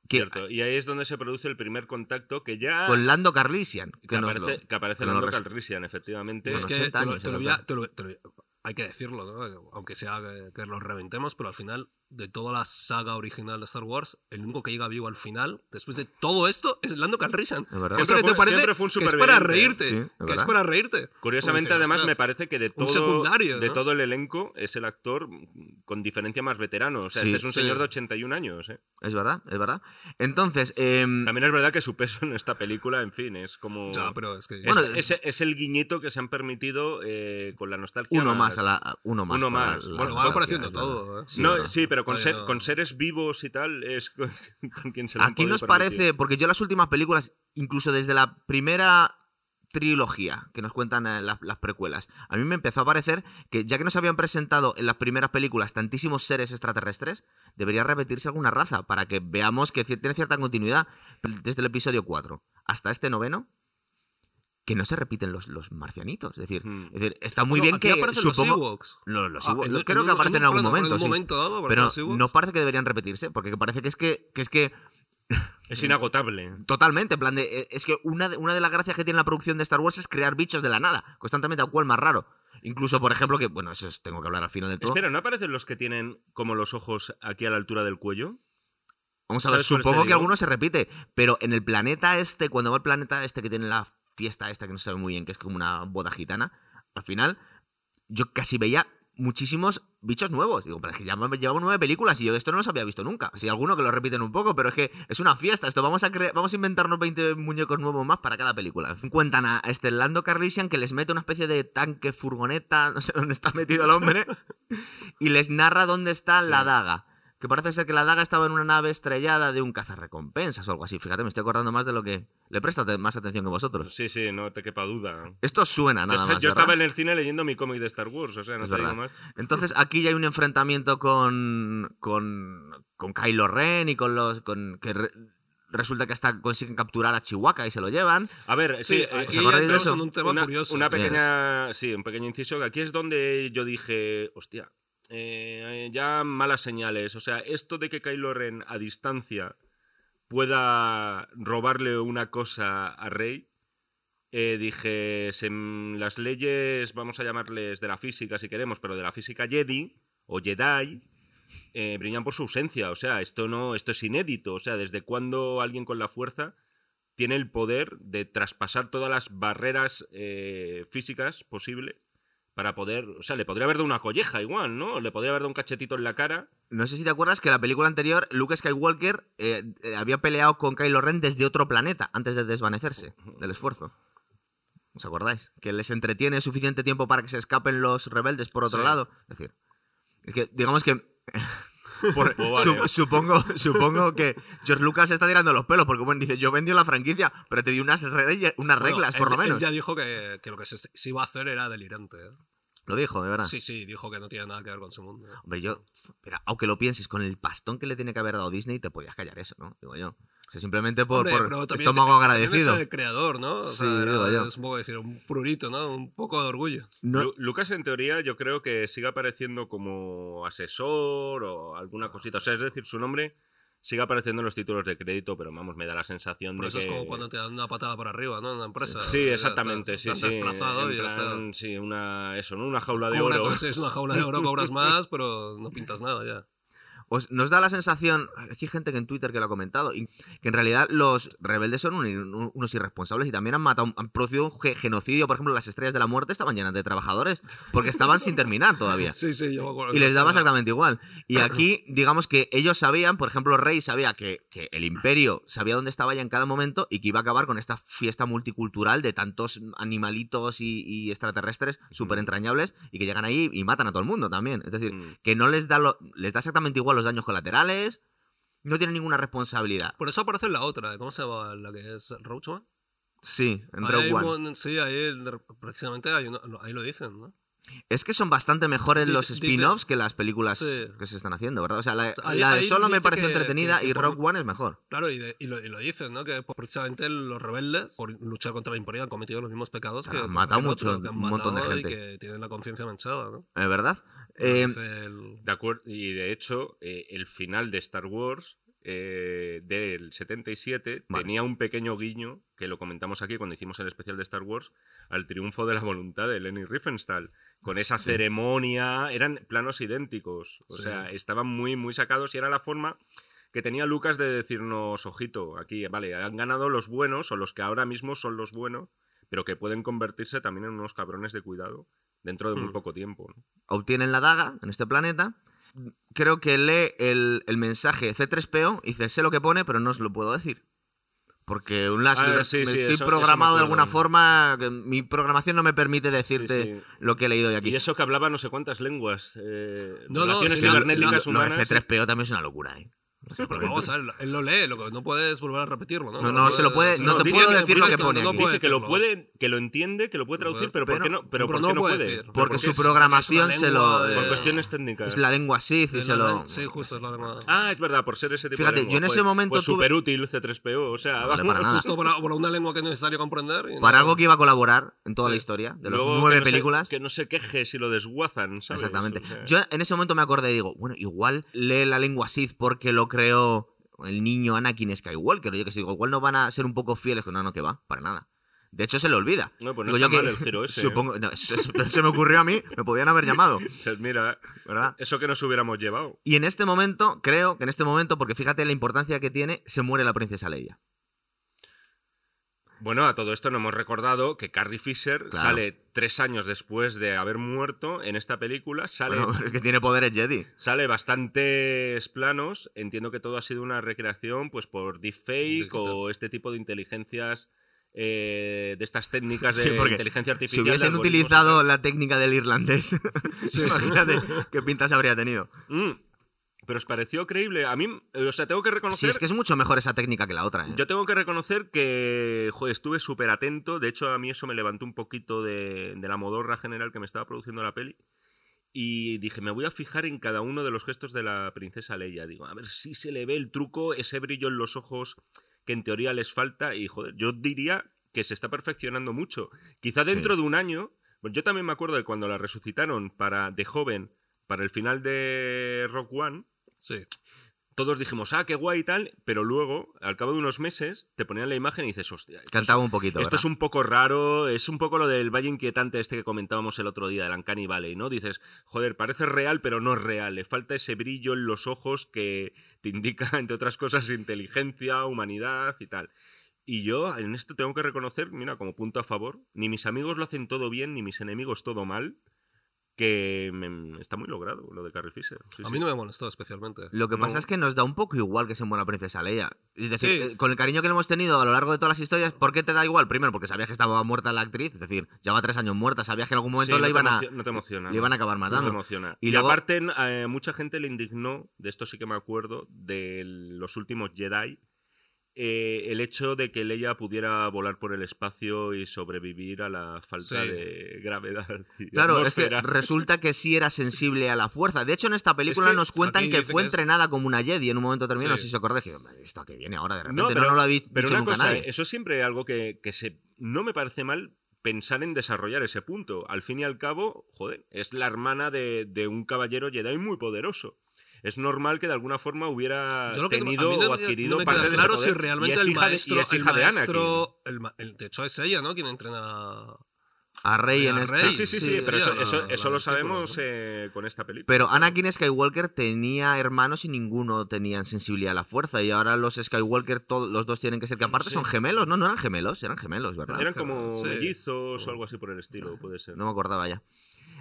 Que, Cierto. Y ahí es donde se produce el primer contacto que ya. con Lando Carlisian. Que, que nos aparece, lo- que aparece Lando Calrissian, efectivamente. Es que 80 te lo- te voy a- autor. te lo- te lo- hay que decirlo, ¿no? aunque sea que, que los reventemos, pero al final, de toda la saga original de Star Wars, el único que llega vivo al final, después de todo esto, es Lando Calrissian. Es verdad. Cosa Siempre que te fue- parece siempre fue un que es para ¿eh? reírte. Sí, es que es verdad. para reírte. Curiosamente, además, "Ostras, me parece que de todo, de ¿no? todo el elenco es el actor con diferencia más veterano. O sea, Sí, este es un sí. señor de 81 años. ¿eh? Es verdad, es verdad. Entonces, em, También es verdad que su peso en esta película, en fin, es como. Ya, pero es que. es, Bueno, es- es el guiñito que se han permitido eh, con la nostalgia. uno más a la. Uno más. Uno más. la- Bueno, va apareciendo todo. ¿eh? Sí, no, verdad. sí, pero pero con, ser- con seres vivos y tal es con, con quien se lo Aquí nos permitir. parece, porque yo las últimas películas, incluso desde la primera trilogía que nos cuentan eh, las, las precuelas, a mí me empezó a parecer que ya que nos habían presentado en las primeras películas tantísimos seres extraterrestres, debería repetirse alguna raza para que veamos que tiene cierta continuidad desde el episodio 4 hasta este noveno. Que no se repiten los, los marcianitos. Es decir, Hmm. es decir, está muy No, bien aquí que aparecen supongo. los los Ah, los- creo que aparecen en algún un- momento. En sí. un momento dado Pero no parece que deberían repetirse, porque parece que es que, que es que Es inagotable. Totalmente, en plan de. eh, Es que una de, una de las gracias que tiene la producción de Star Wars es crear bichos de la nada, constantemente a cual más raro. Incluso, por ejemplo, que. Bueno, eso es- tengo que hablar al final del todo. Espera, ¿no aparecen los que tienen como los ojos aquí a la altura del cuello? Vamos a ver, ¿sabes cuáles te supongo que digo? alguno se repite, pero en el planeta este, cuando va el planeta este que tiene la fiesta esta que no se sabe muy bien, que es como una boda gitana, al final yo casi veía muchísimos bichos nuevos. Digo, pero es que ya llevamos nueve películas y yo de esto no los había visto nunca. Sí, alguno que lo repiten un poco, pero es que es una fiesta. Esto vamos a vamos a inventarnos 20 muñecos nuevos más para cada película. Cuentan a este Lando Carlisian que les mete una especie de tanque, furgoneta, no sé dónde está metido el hombre, y les narra dónde está la daga. Que parece ser que la daga estaba en una nave estrellada de un cazarrecompensas o algo así. Fíjate, me estoy acordando más de lo que. Le presto más atención que vosotros. Sí, sí, no te quepa duda. Esto suena Yo, nada est- más. yo ¿verdad? estaba en el cine leyendo mi cómic de Star Wars, o sea, no Es te digo más. Entonces aquí ya hay un enfrentamiento con. con. con Kylo Ren y con los. con. que re- resulta que hasta consiguen capturar a Chihuahua y se lo llevan. A ver, sí, eh, aquí ¿os acordáis de entramos eso? en un tema una, curioso. una pequeña, sí, un pequeño inciso. que Aquí es donde yo dije, hostia, eh, ya malas señales. O sea, esto de que Kylo Ren a distancia pueda robarle una cosa a Rey, eh, dije, las leyes, vamos a llamarles de la física si queremos, pero de la física Jedi o Jedi, eh, brillan por su ausencia. O sea, esto no, esto es inédito. O sea, desde cuando alguien con la fuerza tiene el poder de traspasar todas las barreras eh, físicas posible para poder. O sea, le podría haber dado una colleja igual, ¿no? Le podría haber dado un cachetito en la cara. No sé si te acuerdas que la película anterior, Luke Skywalker eh, eh, había peleado con Kylo Ren desde otro planeta antes de desvanecerse del esfuerzo. ¿Os acordáis? Que les entretiene suficiente tiempo para que se escapen los rebeldes por otro Sí. lado. Es decir, es que digamos que Por, supongo, supongo que George Lucas se está tirando los pelos, porque bueno, dice, yo vendí la franquicia, pero te di unas, re- unas Bueno, reglas, él- por lo él menos. ya dijo que, que lo que se, se iba a hacer era delirante. ¿eh? Lo dijo, de verdad. Sí, sí, dijo que no tiene nada que ver con su mundo. Hombre, yo, pero aunque lo pienses, con el pastón que le tiene que haber dado Disney, te podías callar eso, ¿no? Digo yo. O sea, simplemente por, Hombre, por pero también estómago te- agradecido. Es el creador, ¿no? O Sí, sea, era- digo yo. es un poco decir, un prurito, ¿no? Un poco de orgullo. No- Lu- Lucas, en teoría, yo creo que sigue apareciendo como asesor o alguna cosita. O sea, es decir, su nombre sigue apareciendo en los títulos de crédito, pero vamos, me da la sensación Por de eso que. es como cuando te dan una patada por arriba, ¿no? En una empresa. Sí, Ya exactamente, estás- sí, sí. desplazado en y ya está. sí, una, eso, ¿no? Una jaula de Cobra- oro. pues es una jaula de oro, cobras más, pero no pintas nada ya. Os- nos da la sensación, aquí hay gente que en Twitter que lo ha comentado, y que en realidad los rebeldes son un- un- unos irresponsables y también han matado, han producido un ge- genocidio, por ejemplo, las estrellas de la muerte estaban llenas de trabajadores, porque estaban sin terminar todavía. Sí, sí, yo me acuerdo. Y les daba exactamente igual. Y aquí, digamos que ellos sabían, por ejemplo, Rey sabía que, que el imperio sabía dónde estaba ya en cada momento y que iba a acabar con esta fiesta multicultural de tantos animalitos y, y extraterrestres súper entrañables y que llegan ahí y matan a todo el mundo también. Es decir, Mm. que no les da, lo- les da exactamente igual los daños colaterales, no tienen ninguna responsabilidad. Por eso aparece la otra, ¿cómo se llama? La que es Roach One. Sí, en Ahí Rogue One. sí, ahí precisamente uno- ahí lo dicen, ¿no? Es que son bastante mejores Dice- los spin-offs que las películas Sí. que se están haciendo, ¿verdad? O sea, la, Ahí- la de ahí solo me pareció que- entretenida que- que y por- Rogue One es mejor. Claro, y, de- y lo, y lo dicen, ¿no? Que precisamente los rebeldes, por luchar contra la impunidad, han cometido los mismos pecados que. Han matado mucho, otro, que han un montón de matado y gente. que tienen la conciencia manchada, ¿no? ¿Es verdad? Eh, el- De acuerdo, y de hecho, eh, el final de Star Wars eh, del 77 Vale. tenía un pequeño guiño, que lo comentamos aquí cuando hicimos el especial de Star Wars, al triunfo de la voluntad de Lenny Riefenstahl. Con esa ceremonia, eran planos idénticos. O Sí. sea, estaban muy, muy sacados y era la forma que tenía Lucas de decirnos, ojito, aquí, vale, han ganado los buenos o los que ahora mismo son los buenos, pero que pueden convertirse también en unos cabrones de cuidado dentro de muy Hmm. poco tiempo. ¿no? obtienen la daga en este planeta. Creo que lee el, el mensaje C3PO y dice, sé lo que pone, pero no os lo puedo decir. Porque un las- Ah, sí, me sí, estoy eso- eso me programado de alguna forma. que Mi programación no me permite decirte Sí, sí. lo que he leído yo aquí. Y eso que hablaba no sé cuántas lenguas. eh, No, no, de humanas. C3PO también es una locura, ¿eh? No sé por Pero qué. vamos a ver, él lo lee, lo que no puedes volver a repetirlo, ¿no? No, no, se lo puede- no te puedo decir lo que pone no Dice que lo puede, que lo entiende, que lo puede traducir, pero, ¿por pero- qué no, pero pero ¿por no qué no puede puede? decir. Porque Porque su programación se lo. lengua, Por eh, cuestiones técnicas. Es la lengua Sith y se lo. Sí, justo, es la lengua. Ah, es verdad, por ser ese tipo Fíjate, de lengua. yo en ese Pues- momento Pues tuve- súper útil C3PO, o sea, vale para nada. Justo para, para una lengua que es necesario comprender. Para algo que iba a colaborar en toda la historia, de los Luego nueve películas. que no se queje si lo desguazan, ¿sabes? Exactamente. Yo en ese momento me acordé y digo, bueno, igual lee la lengua Sith porque lo creó el niño Anakin Skywalker. Yo que sé, digo, igual no van a ser un poco fieles. No, no, que va, para nada. De hecho, se le olvida. No, pues no Digo está yo mal el giro ese, ¿eh? Supongo, no, eso se me ocurrió a mí, me podían haber llamado, pues mira, ¿verdad? eso que nos hubiéramos llevado. Y en este momento, creo que en este momento, porque fíjate la importancia que tiene, se muere la princesa Leia. Bueno, a todo esto no hemos recordado que Carrie Fisher Claro. sale tres años después de haber muerto en esta película. Sale, Bueno, es que tiene poderes Jedi. sale bastantes planos. Entiendo que todo ha sido una recreación pues por deepfake Digital. o este tipo de inteligencias eh, de estas técnicas de Sí, inteligencia Si artificial. de hubiesen utilizado la técnica del irlandés, imagínate qué pintas habría tenido. Mm, pero os pareció creíble. A mí, eh, o sea, tengo que Sí, reconocer. es que es mucho mejor esa técnica que la otra. ¿eh? Yo tengo que reconocer que joder, estuve súper atento. De hecho, a mí eso me levantó un poquito de, de la modorra general que me estaba produciendo la peli. Y dije, me voy a fijar en cada uno de los gestos de la princesa Leia. Digo, a ver si se le ve el truco, ese brillo en los ojos que en teoría les falta. Y joder, yo diría que se está perfeccionando mucho. Quizá Sí. dentro de un año. Yo también me acuerdo de cuando la resucitaron para de joven para el final de Rock One Sí. todos dijimos, ah, qué guay y tal, pero luego, al cabo de unos meses, te ponían la imagen y dices, hostia, esto, Cantaba es, un poquito. esto ¿verdad? es un poco raro, es un poco lo del valle inquietante este que comentábamos el otro día, del Uncanny Valley, ¿no? Dices, joder, parece real, pero no es real, le falta ese brillo en los ojos que te indica, entre otras cosas, inteligencia, humanidad y tal. Y yo en esto tengo que reconocer, mira, como punto a favor, ni mis amigos lo hacen todo bien, ni mis enemigos todo mal, que me- está muy logrado lo de Carrie Fisher. Sí, A sí. mí no me molestó especialmente. Lo que No. pasa es que nos da un poco igual que se muera la princesa Leia. Es decir, Sí. eh, con el cariño que le hemos tenido a lo largo de todas las historias, ¿por qué te da igual? Primero, porque sabías que estaba muerta la actriz, es decir, lleva tres años muerta, sabías que en algún momento Sí, la no te iban a, emocio- no te emociona. le iban a acabar No te matando. emociona. Y Y, luego- aparte, eh, mucha gente le indignó, de esto sí que me acuerdo, de los últimos Jedi, eh, el hecho de que Leia pudiera volar por el espacio y sobrevivir a la falta Sí. de gravedad. y Claro, es que resulta que sí era sensible a la fuerza. De hecho, en esta película que nos cuentan que fue es- entrenada como una Jedi en un momento determinado. Sí. Si os acordáis, que "Hombre, esto que viene ahora de repente, No, no, pero, no lo pero dicho una nunca cosa, nadie. eso siempre es algo que, que se, no me parece mal pensar en desarrollar ese punto. Al fin y al cabo, joder, es la hermana de, de un caballero Jedi muy poderoso. Es normal que de alguna forma hubiera Yo lo que- a tenido mí no o adquirido no me parte queda de claro si realmente el hija de- y maestro, de el el- de hecho es ella, ¿no? Quien entrena a- A Rey en a. Rey, Sí, sí, sí, Sí, pero eso, la- eso- la eso lo sabemos ¿no? eh, con esta película. Pero Anakin Skywalker tenía hermanos y ninguno tenían sensibilidad a la fuerza. Y ahora los Skywalker, todos los dos tienen que ser que aparte Sí. son gemelos, ¿no? No eran gemelos, eran gemelos, ¿verdad? Eran como Sí. mellizos o algo así por el estilo, puede ser. No me acordaba ya.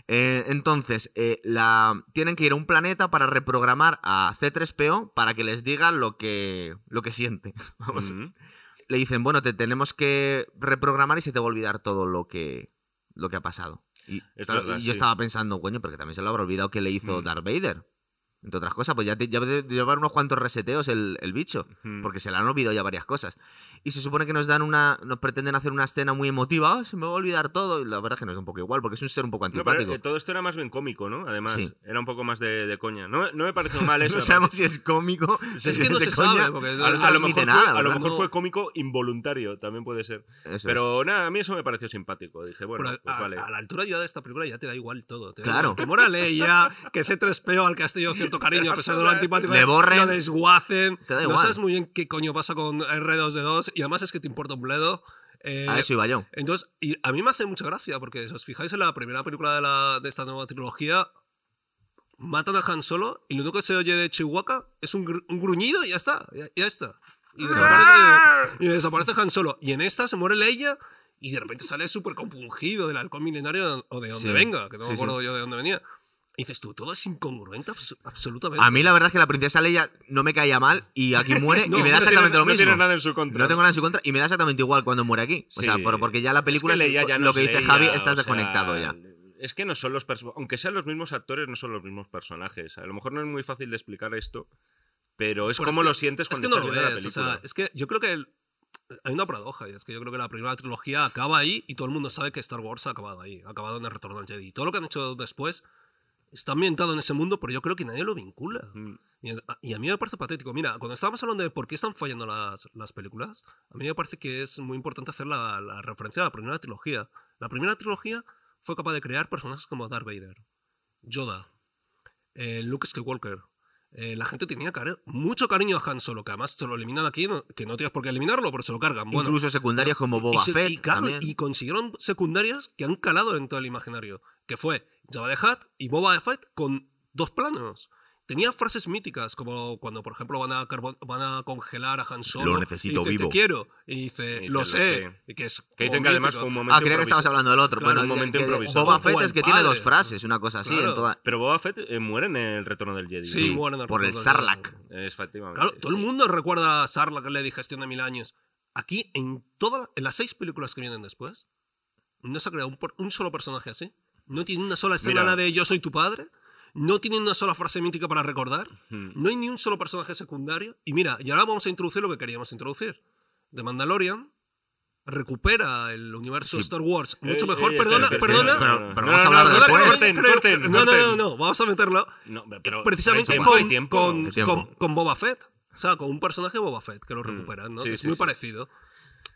Eh, entonces, eh, la, tienen que ir a un planeta para reprogramar a C3PO para que les diga lo que, lo que siente. Vamos. Le dicen, bueno, te tenemos que reprogramar y se te va a olvidar todo lo que, lo que ha pasado. Y, Es claro, verdad, y sí. yo estaba pensando, coño, porque también se lo habrá olvidado que le hizo Mm. Darth Vader. Entre otras cosas, pues ya, te- ya debe llevar unos cuantos reseteos el, el bicho. Porque se le han olvidado ya varias cosas. Y se supone que nos dan una. Nos pretenden hacer una escena muy emotiva. "Ah, se me va a olvidar todo. Y la verdad es que nos da un poco igual, porque es un ser un poco No, pero, antipático. eh, todo esto era más bien cómico, ¿no? Además, Sí. era un poco más de, de coña. No, no me pareció mal eso. no sabemos si es cómico. Es que no se coña. sabe, porque A, lo mejor, nada, fue, a lo mejor fue cómico involuntario, también puede ser. Eso es. Pero nada, a mí eso me pareció simpático. Dije, bueno, Pero pues a- vale. a la altura ya de esta película ya te da igual todo. te Claro. Que mora Leia, que C3PO al que has tenido cierto cariño a pesar de lo antipático. Le borren. Lo desguacen. Te da No sabes muy bien qué coño pasa con R2D2 y además es que te importa un bledo. Eh, A eso iba yo. Entonces, y a mí me hace mucha gracia porque si os fijáis en la primera película de, la, de esta nueva trilogía, matan a Han Solo y lo único que se oye de Chihuahua es un, gr- un gruñido y ya está, ya, ya está. Y desaparece, y desaparece Han Solo. Y en esta se muere Leia y de repente sale súper compungido del halcón milenario o de donde Sí. venga, que no Sí, me acuerdo sí. yo de dónde venía. Y dices tú, todo es incongruente abs- absolutamente. A mí la verdad es que la princesa Leia no me caía mal y aquí muere No, y me da no exactamente tiene, lo no mismo. tiene nada en su contra. No tengo nada en su contra y me da exactamente igual cuando muere aquí. O sea, Sí. por- porque ya la película es que es Leia ya no lo es que dice Leia, Javi, estás sea, desconectado ya. Es que no son los personajes. Aunque sean los mismos actores, no son los mismos personajes. A lo mejor no es muy fácil de explicar esto, pero es Pero como que- lo sientes es cuando que no estás lo viendo la ves. O película. sea, es que yo creo que el- hay una paradoja, y es que yo creo que la primera trilogía acaba ahí y todo el mundo sabe que Star Wars ha acabado ahí, ha acabado en el retorno al Jedi. Y todo lo que han hecho después está ambientado en ese mundo, pero yo creo que nadie lo vincula. Mm. Y a, y a mí me parece patético. Mira, cuando estábamos hablando de por qué están fallando las, las películas, a mí me parece que es muy importante hacer la, la referencia a la primera trilogía. La primera trilogía fue capaz de crear personajes como Darth Vader, Yoda, eh, Luke Skywalker. Eh, la gente tenía cari- mucho cariño a Han Solo, que además te lo eliminan aquí, no- que no tienes por qué eliminarlo, pero se lo cargan. Bueno, Incluso secundarias como Boba y, se- Fett. y claro, y consiguieron secundarias que han calado en todo el imaginario. Que fue Jabba the Hutt y Boba Fett con dos planos. Tenía frases míticas, como cuando, por ejemplo, van a, carbon- van a congelar a Han Solo. Lo necesito y dice, vivo. Te quiero. Y dice, Y dice, lo "Lo sé. sé". Y que es Que dicen que además fue un momento Ah, creía que estabas hablando del otro. Claro, bueno, un momento improvisado. Boba Fett es que tiene dos frases, una cosa así. Claro. en toda- Pero Boba Fett eh, muere en el retorno del Jedi. Sí, Sí, muere en el por el Sarlacc. Efectivamente. Claro, todo el mundo recuerda a Sarlacc que le digestión de mil años. Aquí, en, toda, en las seis películas que vienen después, no se ha creado un, por- un solo personaje así. No tiene una sola escena Mira. de Yo soy tu padre. No tiene una sola frase mítica para recordar. Hmm. No hay ni un solo personaje secundario. Y mira, y ahora vamos a introducir lo que queríamos introducir. The Mandalorian recupera el universo Sí. Star Wars mucho Eh, mejor. eh, perdona, espera, perdona. espera, Pero- pero no, vamos a no, hablar no, no, Corten, corten, corten, No, no, no, vamos a meterlo. No, pero Precisamente hay con, tiempo, con, Boba Fett. O sea, con un personaje de Boba Fett que lo Mm, recuperan, ¿no? sí, es sí, muy sí. parecido.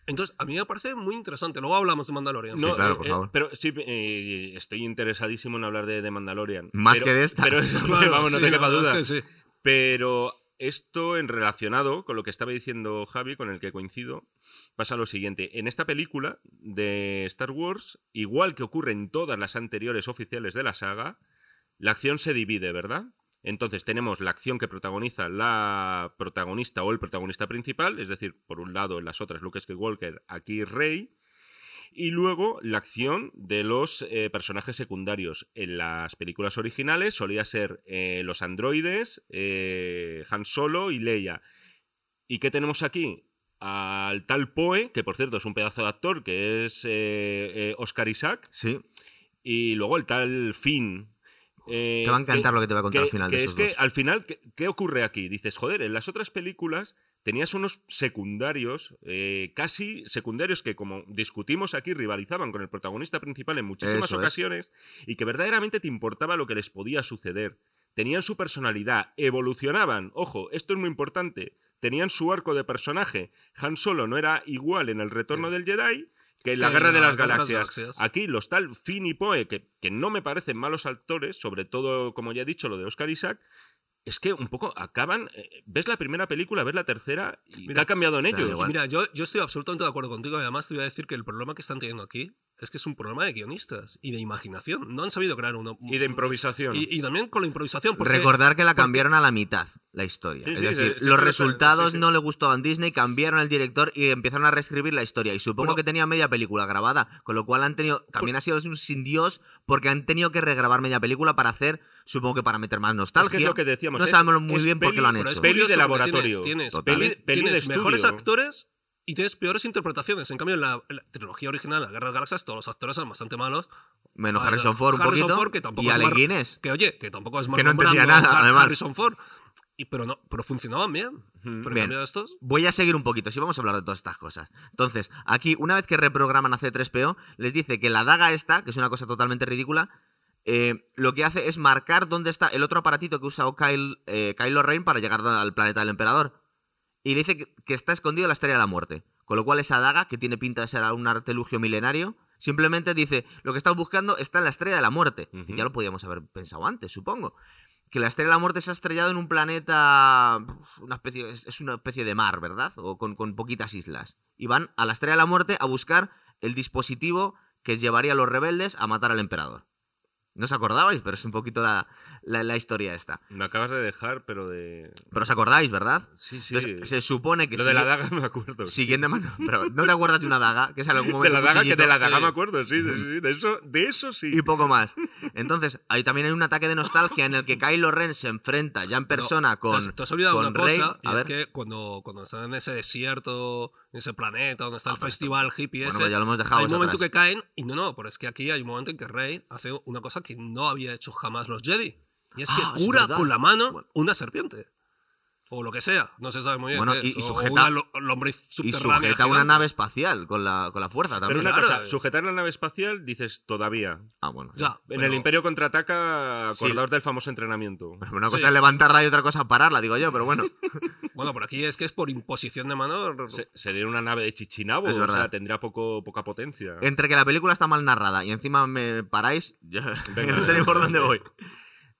Entonces, a mí me parece muy interesante. Luego hablamos de Mandalorian. Sí, claro, eh, por eh, favor. pero sí, eh, estoy interesadísimo en hablar de, de Mandalorian. Más Pero- que de esta. Pero eso, Claro, vamos, no te quepa duda. es que sí. Pero esto en relacionado con lo que estaba diciendo Javi, con el que coincido, pasa lo siguiente. En esta película de Star Wars, igual que ocurre en todas las anteriores oficiales de la saga, la acción se divide, ¿verdad? Entonces tenemos la acción que protagoniza la protagonista o el protagonista principal, es decir, por un lado en las otras Luke Skywalker, aquí Rey, y luego la acción de los eh, personajes secundarios. En las películas originales solía ser eh, los androides, eh, Han Solo y Leia. ¿Y qué tenemos aquí? Al tal Poe, que por cierto es un pedazo de actor, que es Oscar Isaac, Sí. y luego el tal Finn. Eh, Te va a encantar que- lo que te voy a contar que- al final de que esos es que dos. al final, ¿qué, qué ocurre aquí? Dices, joder, en las otras películas tenías unos secundarios, eh, casi secundarios que, como discutimos aquí, rivalizaban con el protagonista principal en muchísimas Eso es. ocasiones y que verdaderamente te importaba lo que les podía suceder. Tenían su personalidad, evolucionaban, ojo, esto es muy importante, tenían su arco de personaje. Han Solo no era igual en el retorno del Jedi que la Guerra de la las Galaxias. Galaxias. Aquí los tal Finn y Poe, que, que no me parecen malos actores, sobre todo, como ya he dicho, lo de Oscar Isaac, es que un poco acaban. eh, ves la primera película, ves la tercera, y Mira, ¿qué ha cambiado en ellos? Mira, yo, yo estoy absolutamente de acuerdo contigo y además te voy a decir que el problema que están teniendo aquí es que es un problema de guionistas y de imaginación. No han sabido crear uno. Y de improvisación. Y, y también con la improvisación. Porque, Recordar que la cambiaron a la mitad, la historia. Sí, es sí, decir, sí, los sí, resultados sí, sí. no le gustaban Disney, cambiaron el director y empezaron a reescribir la historia. Y supongo Bueno. que tenía media película grabada, con lo cual han tenido. También ha sido un sin Dios, porque han tenido que regrabar media película para hacer, supongo que para meter más Es nostalgia. que es lo que decíamos. no sabemos muy es bien por qué lo han hecho. es Peli de laboratorio. Tienes, tienes, Total. Peli- peli de mejores actores y tienes peores interpretaciones. En cambio, en la, en la trilogía original, La Guerra de Galaxias, todos los actores eran bastante malos. Menos Harrison Ford un Harrison poquito. Ford, que tampoco y es Alec Mar- Guinness. Que oye, que tampoco es Que no entendía nada, Har- además. Harrison Ford. Y, pero, no, pero funcionaban bien. Pero en Bien. cambio estos... Voy a seguir un poquito, si vamos a hablar de todas estas cosas. Entonces, aquí, una vez que reprograman a C3PO, les dice que la daga esta, que es una cosa totalmente ridícula, eh, lo que hace es marcar dónde está el otro aparatito que usa Kyle, eh, Kylo Ren para llegar al planeta del emperador. Y le dice que, que está escondido en la estrella de la muerte. Con lo cual esa daga, que tiene pinta de ser un artelugio milenario, simplemente dice, lo que estás buscando está en la estrella de la muerte. Ya lo podíamos haber pensado antes, supongo. Que la estrella de la muerte se ha estrellado en un planeta, una especie, es, es una especie de mar, ¿verdad? O con, con poquitas islas. Y van a la estrella de la muerte a buscar el dispositivo que llevaría a los rebeldes a matar al emperador. No os acordabais, pero es un poquito la, la, la historia esta. Me acabas de dejar, pero de. Pero os acordáis, ¿verdad? Sí, sí. Entonces, se supone que Lo de la sigue- daga me acuerdo. siguiendo mano. Pero no te acuerdas de una daga, que sale en algún de momento. la un daga, que de la daga sí. me acuerdo, sí, de, sí, de eso, de eso sí. y poco más. Entonces, ahí también hay un ataque de nostalgia en el que Kylo Ren se enfrenta ya en persona No, con. Te has, te has olvidado con una Rey. cosa, y A es ver. que cuando, cuando están en ese desierto, ese planeta, donde está Ah, el festival hippie bueno, ese, pues ya lo hemos dejado hay un momento atrás. que caen, y no, no, pero es que aquí hay un momento en que Rey hace una cosa que no había hecho jamás los Jedi. Y es que Ah, es cura con la mano una serpiente. O lo que sea, no se sabe muy bien. Bueno, qué y- es, o sujeta- una Y sujeta una nave espacial con la, con la fuerza Pero también. una Claro, cosa, es- sujetar la nave espacial, dices todavía. Ah, bueno. Ya, En pero- el Imperio contraataca, Sí. acordaos del famoso entrenamiento. Una Sí. cosa es levantarla y otra cosa pararla, digo yo, pero bueno. Bueno, por aquí es que es por imposición de mano. Se- sería una nave de Chichinabo, Es o verdad. sea, tendría poco, poca potencia. Entre que la película está mal narrada y encima me paráis, yo Venga, no sé ni por dónde voy.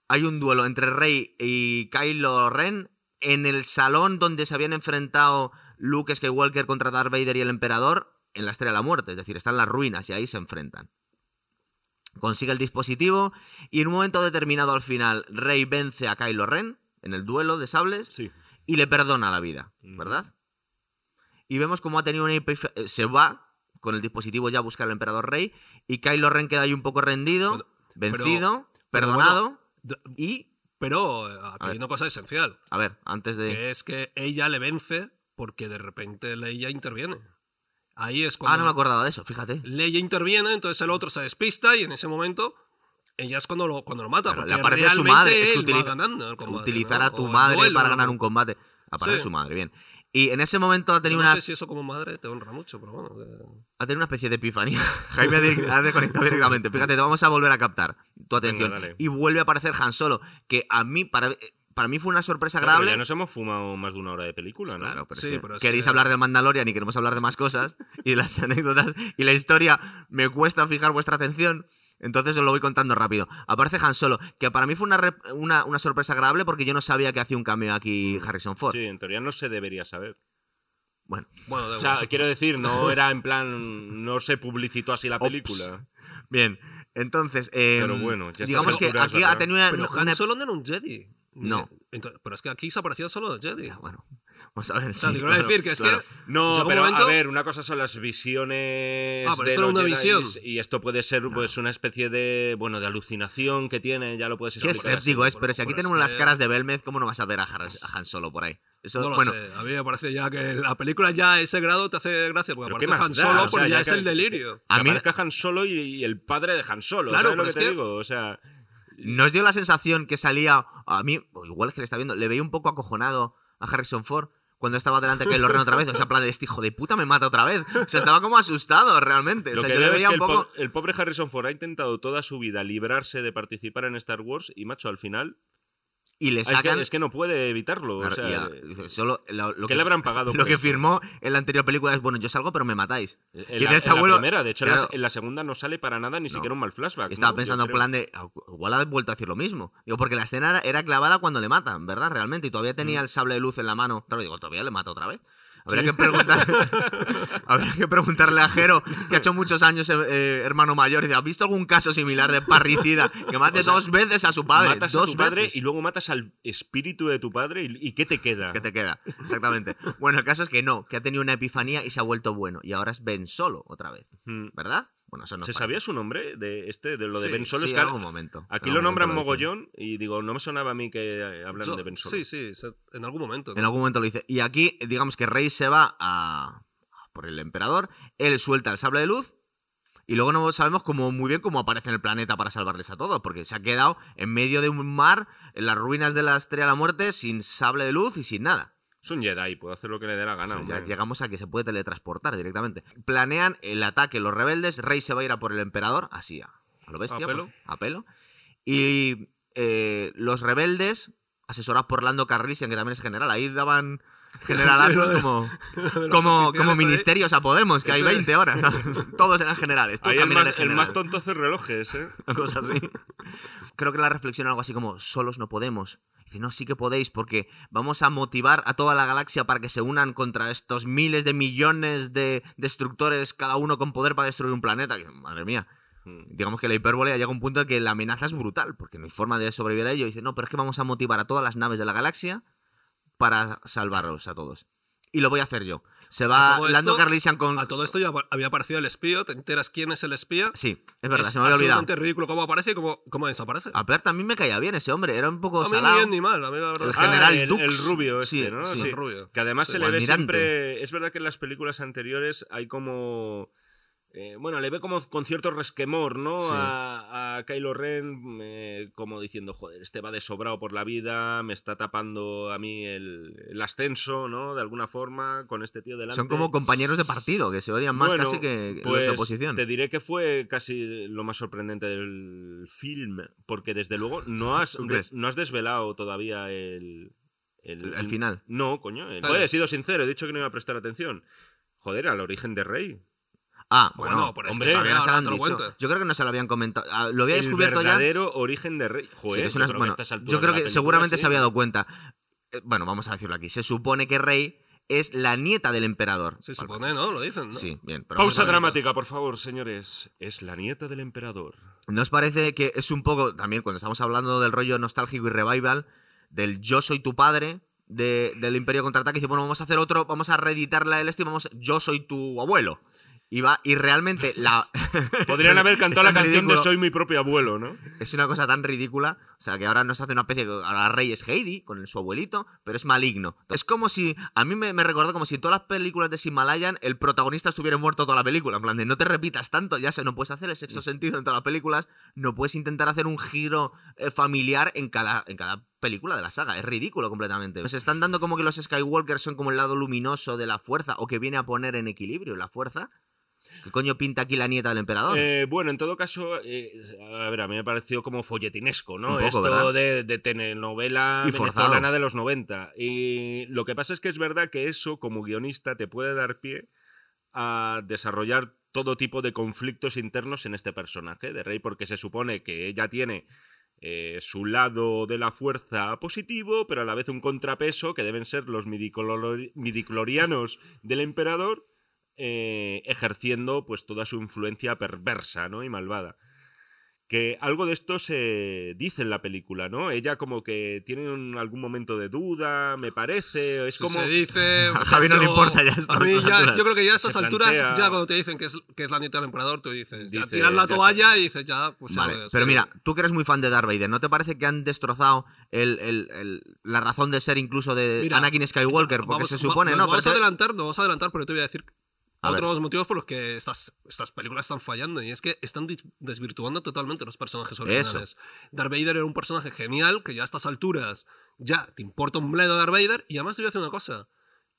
Hay un duelo entre Rey y Kylo Ren en el salón donde se habían enfrentado Luke Skywalker contra Darth Vader y el Emperador en la Estrella de la Muerte. Es decir, están las ruinas y ahí se enfrentan. Consigue el dispositivo y en un momento determinado al final Rey vence a Kylo Ren en el duelo de sables Sí. y le perdona la vida. ¿verdad? Y vemos cómo ha tenido una se va con el dispositivo ya a buscar al emperador rey y Kylo Ren queda ahí un poco rendido, Pero- vencido, pero perdonado y Pero eh, aquí A hay ver. una cosa esencial, a ver, antes de que es que ella le vence porque de repente Leia interviene. Ahí es Ah, cuando no me acordaba de eso, fíjate. Leia interviene, entonces el otro se despista y en ese momento ella es cuando lo, cuando lo mata. Pero porque le aparece su madre, es que él va utiliza- ganando el combate, Utilizar ¿no? a tu O madre duelo, para ganar un combate. Aparece Sí. su madre, bien. Y en ese momento ha tenido no una sé si eso como madre te honra mucho, pero bueno. que- ha tenido una especie de epifanía. Jaime ha desconectado directamente. Fíjate, te vamos a volver a captar tu atención. y vuelve a aparecer Han Solo, que a mí, para, para mí fue una sorpresa Claro, agradable. ya nos hemos fumado más de una hora de película, ¿no? Claro, pero es Sí, que pero es queréis que- hablar del Mandalorian y queremos hablar de más cosas y de las anécdotas y la historia me cuesta fijar vuestra atención. Entonces os lo voy contando rápido. Aparece Han Solo, que para mí fue una, rep- una, una sorpresa agradable porque yo no sabía que hacía un cameo aquí Harrison Ford. Sí, en teoría no se debería saber. Bueno, Bueno, da O sea, igual. quiero decir, no era en plan. No se publicitó así la Ops. película. bien. Entonces, eh, Pero bueno, ya digamos que aquí ha tenido una, Pero una- Han Solo no era un Jedi. No. Entonces- pero es que aquí se aparecían solo los Jedi. Ya, Bueno, vamos a ver. Sí, te quiero claro, decir que es claro. que. No, llega un pero momento- a ver, una cosa son las visiones. Ah, pero de esto era una visión. Y esto puede ser pues una especie de. Bueno, de alucinación que tiene, ya lo puedes ¿Qué es? explicar. Os digo, es, pero si aquí tenemos las que- caras de Belmez, ¿cómo no vas a ver a, Han Solo por ahí? Eso, No lo bueno, sé, a mí me parece ya que la película ya a ese grado te hace gracia, porque Pero ¿qué aparece Han da? Solo, O sea, pues ya, ya es que- el delirio. A A mí- mí... Han Solo y, y el padre de Han Solo. Claro, ¿sabes lo que te que- digo? O sea. ¿No os dio la sensación que salía, a mí, igual es que le está viendo, le veía un poco acojonado a Harrison Ford cuando estaba delante de Kylo Ren otra vez? O sea, plan de este hijo de puta me mata otra vez. O sea, estaba como asustado realmente. O Lo sea, que yo le es veía que un el, poco... po- el pobre Harrison Ford ha intentado toda su vida librarse de participar en Star Wars y, macho, al final. Y le Es que, sacan... es que no puede evitarlo. Claro, o sea, dice, solo lo, lo ¿Qué que, le habrán pagado? lo que eso? firmó en la anterior película es, bueno, yo salgo pero me matáis. En y la, en esta en la vuelvo- primera, de hecho, en la- en la segunda no sale para nada ni No. siquiera un mal flashback. Estaba pensando en plan de. "Ah, Igual ha vuelto a decir lo mismo. Digo, porque la escena era, era clavada cuando le matan, ¿verdad? Realmente. Y todavía tenía Mm. el sable de luz en la mano. Claro, digo, todavía le mata otra vez. Habría, que preguntar, habría que preguntarle a Jero, que ha hecho muchos años eh, eh, hermano mayor, y dice, ¿has visto algún caso similar de parricida que mate O sea, dos veces a su padre? Matas dos a tu padre veces. y luego matas al espíritu de tu padre y, ¿y ¿qué te queda? ¿Qué te queda? Exactamente. Bueno, el caso es que no, que ha tenido una epifanía y se ha vuelto bueno. Y ahora es Ben Solo otra vez. ¿verdad? Bueno, eso no ¿Se sabía su nombre de este, de lo de Sí, Ben Solo? Sí, algún momento. Aquí lo nombran momento lo mogollón y digo, no me sonaba a mí que hablan Yo- de Ben Solo. sí, sí, en algún momento. En algún momento lo dice. Y aquí, digamos que Rey se va a, a por el emperador, él suelta el sable de luz y luego no sabemos cómo, muy bien cómo aparece en el planeta para salvarles a todos, porque se ha quedado en medio de un mar, en las ruinas de la Estrella de la Muerte, sin sable de luz y sin nada. Es un Jedi, puede hacer lo que le dé la gana. O sea, ya hombre. llegamos a que se puede teletransportar directamente. Planean el ataque los rebeldes, Rey se va a ir a por el emperador, así a, a lo bestia, A pelo. pues, a pelo. Y eh, los rebeldes, asesorados por Lando Carrisian, que también es general, ahí daban Sí, de- como, como, como ahí. ministerios a Podemos, que hay Eso es. 20 horas. Todos eran generales. Tú Ahí el más, el tonto hace relojes, ¿eh? Una cosa así. Creo que la reflexión algo así como, solos no podemos. Dice, no, sí que podéis, porque vamos a motivar a toda la galaxia para que se unan contra estos miles de millones de destructores, cada uno con poder para destruir un planeta. Madre mía. Mm. Digamos que la hipérbole llega a un punto en que la amenaza es brutal, porque no hay forma de sobrevivir a ello. Y dice, no, pero es que vamos a motivar a todas las naves de la galaxia para salvarlos a todos. Y lo voy a hacer yo. Se va Lando esto- Carlisian con... A todo esto ya había aparecido el espía, te enteras quién es el espía. Sí, es verdad, es se me había olvidado. absolutamente ridículo cómo aparece y cómo, cómo desaparece. A Bert también me caía bien ese hombre, era un poco a mí ni salado. bien ni mal, a mí la verdad. El es que- general el, Dux. el rubio este, Sí, ¿no? sí. Sí. El rubio. Que además Sí. se le ve siempre. Es verdad que en las películas anteriores hay como. Eh, bueno, le ve como con cierto resquemor, ¿no? Sí. A, a Kylo Ren, eh, como diciendo, joder, este va de sobrado por la vida, me está tapando a mí el, el ascenso, ¿no? De alguna forma, con este tío delante. Son como compañeros de partido, que se odian más Bueno, casi que los pues, de oposición. Te diré que fue casi lo más sorprendente del film, porque desde luego no has, no has desvelado todavía el, El- el final. No, coño. Joder, he sido sincero, he dicho que no iba a prestar atención. Joder, al origen de Rey. Ah, Bueno, bueno, pero es hombre, que todavía no se lo han dicho. Yo creo que no se lo habían comentado. Ah, Lo había el descubierto ya. verdadero origen de Rey. Sí, Joder, es una- yo creo bueno, yo creo que película, seguramente sí. se había dado cuenta. Eh, Bueno, vamos a decirlo aquí. Se supone que Rey es la nieta del emperador. Se supone, ¿no? Lo dicen, ¿no? Sí, bien. pero Pausa dramática, por favor, señores. Es la nieta del emperador. ¿No os parece que es un poco, también cuando estamos hablando del rollo nostálgico y revival, del yo soy tu padre, de- del Imperio Contraataque, dice, bueno, vamos a hacer otro, vamos a reeditarla el esto y vamos, yo soy tu abuelo. Y va, y realmente la... Podrían haber cantado la canción de. Soy mi propio abuelo, ¿no? Es una cosa tan ridícula. O sea, que ahora nos hace una especie. Ahora Rey es Heidi con su abuelito, pero es maligno. Es como si. A mí me, me recordó como si en todas las películas de Himalayan el protagonista estuviera muerto toda la película. En plan, de no te repitas tanto, ya sé, no puedes hacer el sexto Mm. sentido en todas las películas. No puedes intentar hacer un giro eh, familiar en cada, en cada película de la saga. Es ridículo completamente. Nos están dando como que los Skywalkers son como el lado luminoso de la fuerza o que viene a poner en equilibrio la fuerza. ¿Qué coño pinta aquí la nieta del emperador? Eh, bueno, en todo caso, eh, a ver, a mí me pareció como folletinesco, ¿no? Poco, Esto de, de telenovela Y venezolana de los 90. Y lo que pasa es que es verdad que eso, como guionista, te puede dar pie a desarrollar todo tipo de conflictos internos en este personaje de Rey, porque se supone que ella tiene eh, su lado de la fuerza positivo, pero a la vez un contrapeso que deben ser los midiclori- midiclorianos del emperador, eh, ejerciendo pues toda su influencia perversa ¿no? y malvada. Que algo de esto se dice en la película, ¿no? Ella como que tiene un- algún momento de duda, me parece, es como... se dice. A Javi no le importa ya A mí ya, alturas. yo creo que ya a estas Se alturas, plantea- ya cuando te dicen que es, que es la nieta del emperador, tú dices, ya Dice, tiras la toalla y dices, ya, pues Vale, pero mira, tú que eres muy fan de Darth Vader, ¿no te parece que han destrozado el- el- el- la razón de ser incluso de Mira, Anakin Skywalker? Porque Vamos- se va- supone, nos ¿no? Vamos a adelantar, nos vamos a adelantar, pero te voy a decir A ver. otros motivos por los que estas, estas películas están fallando. Y es que están desvirtuando totalmente los personajes originales. Darth Vader era un personaje genial que ya a estas alturas ya te importa un bledo Darth Vader. Y además te voy a decir una cosa.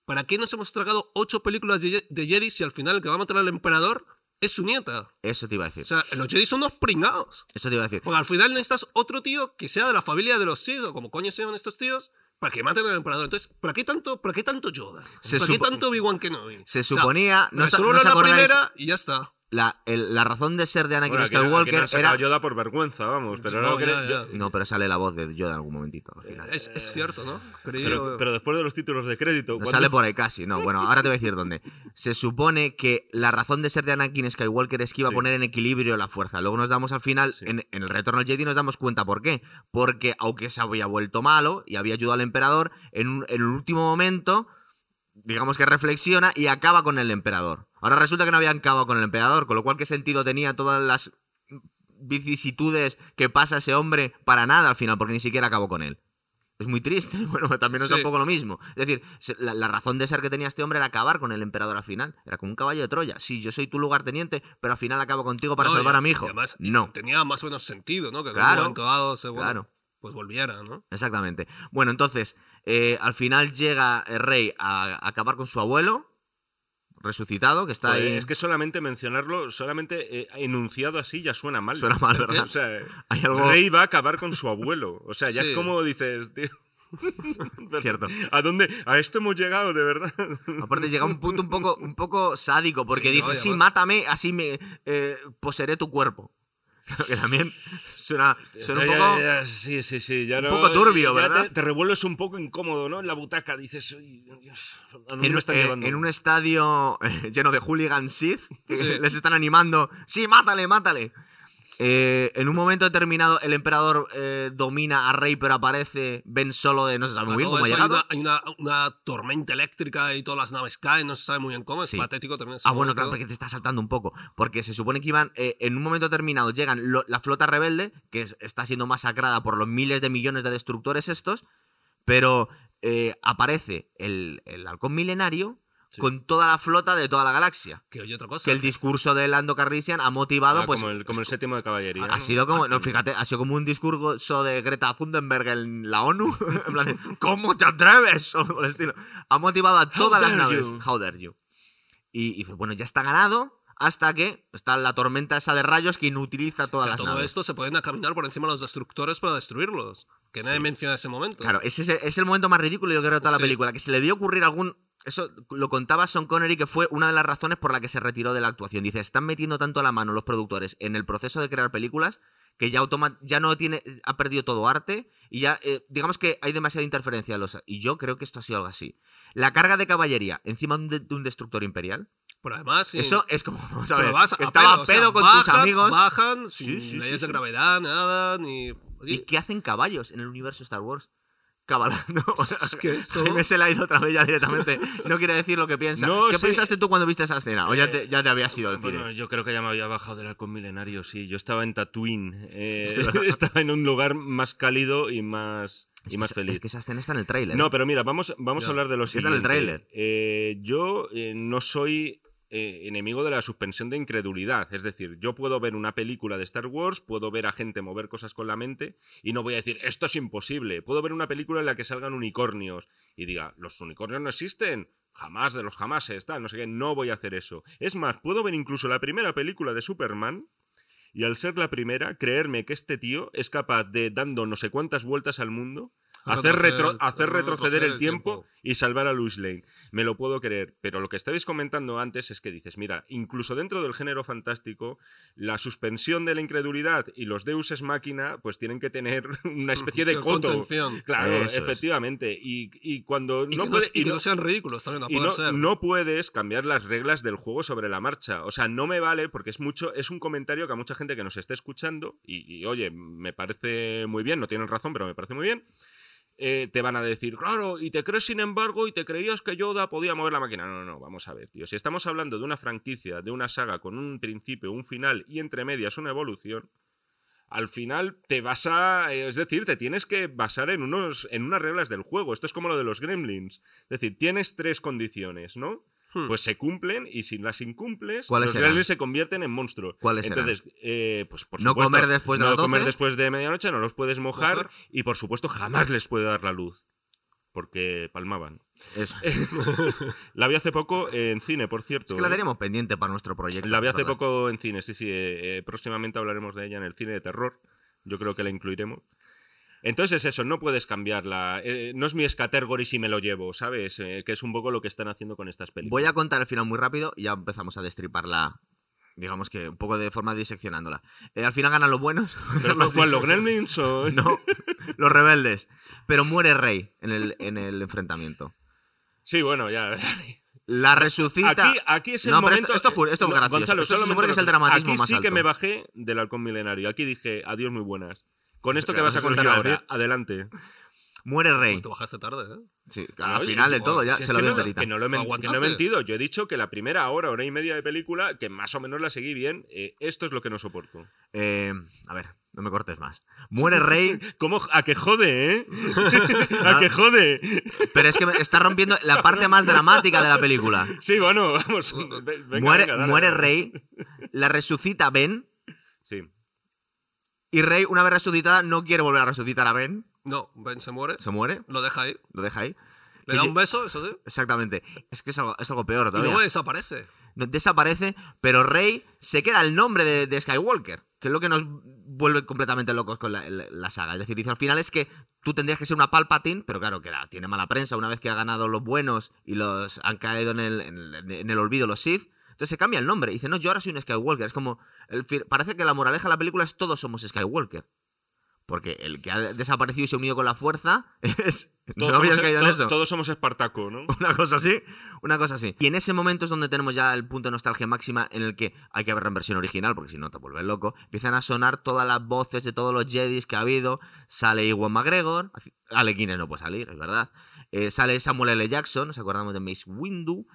¿Para qué nos hemos tragado ocho películas de, de Jedi si al final el que va a matar al emperador es su nieta? Eso te iba a decir. O sea, los Jedi son unos pringados. Eso te iba a decir. Porque al final necesitas otro tío que sea de la familia de los Sith, o como coño se llaman estos tíos, para que maten al emperador. Entonces, ¿para qué tanto, para qué tanto Yoda? ¿Para qué tanto Obi-Wan Kenobi? Se O sea, suponía. No, sa- resuelve ¿no la primera y ya está. La, el- la razón de ser de Anakin Bueno, aquí- aquí no Skywalker era. Yoda por vergüenza, vamos. Pero, No, no que- ya, ya. No, pero sale la voz de Yoda en algún momentito al final. Es, es cierto, ¿no? Creí- pero, pero después de los títulos de crédito. No sale por ahí casi, no. Bueno, ahora te voy a decir dónde. Se supone que la razón de ser de Anakin Skywalker es que iba Sí. a poner en equilibrio la fuerza. Luego nos damos al final, Sí. en, en el retorno al Jedi nos damos cuenta por qué. Porque aunque se había vuelto malo y había ayudado al emperador, en, un- en el último momento, digamos que reflexiona y acaba con el emperador. Ahora resulta que no había acabado con el emperador, con lo cual qué sentido tenía todas las vicisitudes que pasa ese hombre para nada al final, porque ni siquiera acabó con él. Es muy triste, bueno, también es Sí. un poco lo mismo. Es decir, la, la razón de ser que tenía este hombre era acabar con el emperador al final. Era como un caballo de Troya. Sí, yo soy tu lugarteniente, pero al final acabo contigo para No, salvar y- a mi hijo. además, no, tenía más o menos sentido, ¿no? Que en Claro, un momento dado se, bueno, claro. pues volviera, ¿no? exactamente. Bueno, entonces, eh, al final llega el rey a, acabar con su abuelo, resucitado, que está ahí. Es que solamente mencionarlo, solamente eh, enunciado así ya suena mal. Suena mal, ¿verdad? O sea, Hay algo- Rey va a acabar con su abuelo. O sea, ya Sí. es como dices, tío. Cierto. ¿A dónde? A esto hemos llegado, de verdad. Aparte llega un punto un poco, un poco sádico, porque Sí, dice, no, sí, mátame, así me eh, poseeré tu cuerpo. que también suena, suena un poco... ya- ya- sí, sí, sí. Ya un no- poco turbio, ya ¿verdad? Te, te revuelves un poco incómodo, ¿no? En la butaca dices, "Uy, Dios, ¿a dónde En, me están eh, llevando? en un estadio eh, lleno de hooligans Sith, Sí. les están animando, sí, mátale, mátale. Eh, en un momento determinado, el emperador eh, domina a Rey, pero aparece Ben solo de no se sabe muy bien cómo ha llegado. Hay, una, hay una, una tormenta eléctrica y todas las naves caen, no se sabe muy bien cómo. Sí. Es patético también. Ah, bueno, claro, porque te está saltando un poco. Porque se supone que iban, eh, en un momento determinado, llegan lo- la flota rebelde, que es- está siendo masacrada por los miles de millones de destructores estos, pero aparece el, el halcón milenario Sí. con toda la flota de toda la galaxia. Que oye otra cosa. Que el discurso de Lando Carrician ha motivado, Ah, pues. como, el, como el séptimo de caballería. Ha sido como, no, fíjate, ha sido como un discurso de Greta Thunberg en la ONU. en plan, ¿cómo te atreves? O por el estilo. Ha motivado a todas las naves. you. How dare you? Y, y dice, bueno, ya está ganado hasta que está la tormenta esa de rayos que inutiliza todas las todo naves. esto se pueden caminar por encima de los destructores para destruirlos. Que nadie Sí. menciona ese momento. Claro, ese es el, es el momento más ridículo, yo creo, de toda la Sí. película. Que se le dio ocurrir algún. Eso lo contaba Sean Connery, que fue una de las razones por la que se retiró de la actuación. Dice: están metiendo tanto la mano los productores en el proceso de crear películas que ya, automa- ya no tiene. ha perdido todo arte y ya. eh, digamos que hay demasiada interferencia. en Los, y yo creo que esto ha sido algo así. La carga de caballería encima de un, de- de un destructor imperial. Pero además. sí, Eso es como. Vamos a ver. vas a estaba pedo, a o sea, pedo con tus amigos. Bajan sin sí, sí, leyes de gravedad, nada, ni. ¿Y qué hacen caballos en el universo Star Wars? Cabalando. Es que esto- Me se le ha ido otra vez ya directamente. No quiere decir lo que piensa. No, ¿Qué sí. pensaste tú cuando viste esa escena? ¿O ya te, ya te habías ido del cine? Bueno, yo creo que ya me había bajado del halcón milenario, sí. Yo estaba en Tatooine. eh, estaba en un lugar más cálido y más, y más feliz. Es que esa escena está en el tráiler. No, pero mira, vamos, vamos Ya. a hablar de lo Sí, está en el tráiler. Eh, yo eh, no soy eh, enemigo de la suspensión de incredulidad. Es decir, yo puedo ver una película de Star Wars, puedo ver a gente mover cosas con la mente y no voy a decir, esto es imposible. Puedo ver una película en la que salgan unicornios y diga, los unicornios no existen. Jamás de los jamases, tal, no sé qué, no voy a hacer eso. Es más, puedo ver incluso la primera película de Superman y al ser la primera, creerme que este tío es capaz de, dando no sé cuántas vueltas al mundo, hacer, retro- Retroceder- hacer retroceder el el tiempo, tiempo. y salvar a Louis Lane. Me lo puedo creer. Pero lo que estabais comentando antes es que dices, mira, incluso dentro del género fantástico, la suspensión de la incredulidad y los deuses máquina, pues tienen que tener una especie de coto. Contención. Claro, Eso efectivamente. Y, y cuando Y, no que, puede- no, y y que no- no sean ridículos también, no y pueden no, ser. no puedes cambiar las reglas del juego sobre la marcha. O sea, no me vale porque es mucho, es un comentario que a mucha gente que nos esté escuchando, y, y, oye, me parece muy bien, no tienen razón, pero me parece muy bien. Eh, te van a decir, claro, y te crees sin embargo, y te creías que Yoda podía mover la máquina. No, no, no, vamos a ver, tío. Si estamos hablando de una franquicia, de una saga con un principio, un final y entre medias una evolución, al final te vas a. eh, Es decir, te tienes que basar en, unos, en unas reglas del juego. Esto es como lo de los gremlins. Es decir, tienes tres condiciones, ¿no? Hmm. Pues se cumplen y si las incumples, ¿Cuáles los serán? gremlins se convierten en monstruos. ¿Cuáles serán? Entonces, eh, pues por No supuesto, comer después de no las 12. comer después de medianoche, no los puedes mojar, Mojar. y por supuesto jamás les puede dar la luz. Porque palmaban. Eso. La vi hace poco en cine, por cierto. Es que la teníamos pendiente para nuestro proyecto. La vi hace ¿verdad? poco en cine, sí, sí. eh, eh, próximamente hablaremos de ella en el cine de terror. Yo creo que la incluiremos. Entonces es eso, no puedes cambiarla. eh, no es mi escatergory si me lo llevo, ¿sabes? Eh, que es un poco lo que están haciendo con estas películas. Voy a contar el final muy rápido y ya empezamos a destriparla. Digamos que un poco de forma diseccionándola. Eh, al final ganan los buenos. ¿Pero cuál, los gremlins o...? No, los rebeldes. Pero muere Rey en el, en el enfrentamiento. Sí, bueno, ya. La resucita. Aquí, aquí es el No, pero momento... esto- esto es No, gracioso. Gonzalo, Esto se solamente supone que es el dramatismo Aquí más sí que me bajé del halcón milenario. Aquí dije, adiós muy buenas. Con esto que vas a contar ahora, decir. adelante. Muere Rey. Pues te bajaste tarde, ¿eh? Sí, No, al oye, final del no, todo, ya Si se lo veo no, que no lo he men- que no he ¿Aguantaste? mentido. Yo he dicho que la primera hora, hora y media de película, que más o menos la seguí bien, eh, esto es lo que no soporto. Eh, a ver, no me cortes más. Muere Rey, ¿Cómo? A que jode, ¿eh? A que jode. pero es que me está rompiendo la parte más dramática de la película. Sí, bueno, vamos. venga, muere venga, dale, muere. Rey, la resucita Ben, Sí. Y Rey, una vez resucitada, no quiere volver a resucitar a Ben. No, Ben se muere, Se muere, lo deja ahí, lo deja ahí. le da un beso, eso sí, Exactamente. Es que es algo, es algo peor y todavía. luego desaparece. No- Desaparece, pero Rey se queda el nombre de, de Skywalker, que es lo que nos vuelve completamente locos con la, la- la saga. Es decir, dice al final es que tú tendrías que ser una Palpatine, pero claro, que la- tiene mala prensa una vez que ha ganado los buenos y los han caído en el, en el- en el olvido los Sith. Entonces se cambia el nombre. Y dice, no, yo ahora soy un Skywalker. Es como. el parece que la moraleja de la película es todos somos Skywalker. Porque el que ha desaparecido y se ha unido con la fuerza es, ¿No Todos, habías somos, caído en eso? todos somos Espartaco, ¿no? Una cosa así, una cosa así. Y en ese momento es donde tenemos ya el punto de nostalgia máxima en el que hay que verla en versión original, porque si no te vuelves loco. Empiezan a sonar todas las voces de todos los Jedis que ha habido. Sale Iwan McGregor, Ale Guinness no puede salir, es verdad. Eh, sale Samuel L. Jackson, nos acordamos de Mace Windu.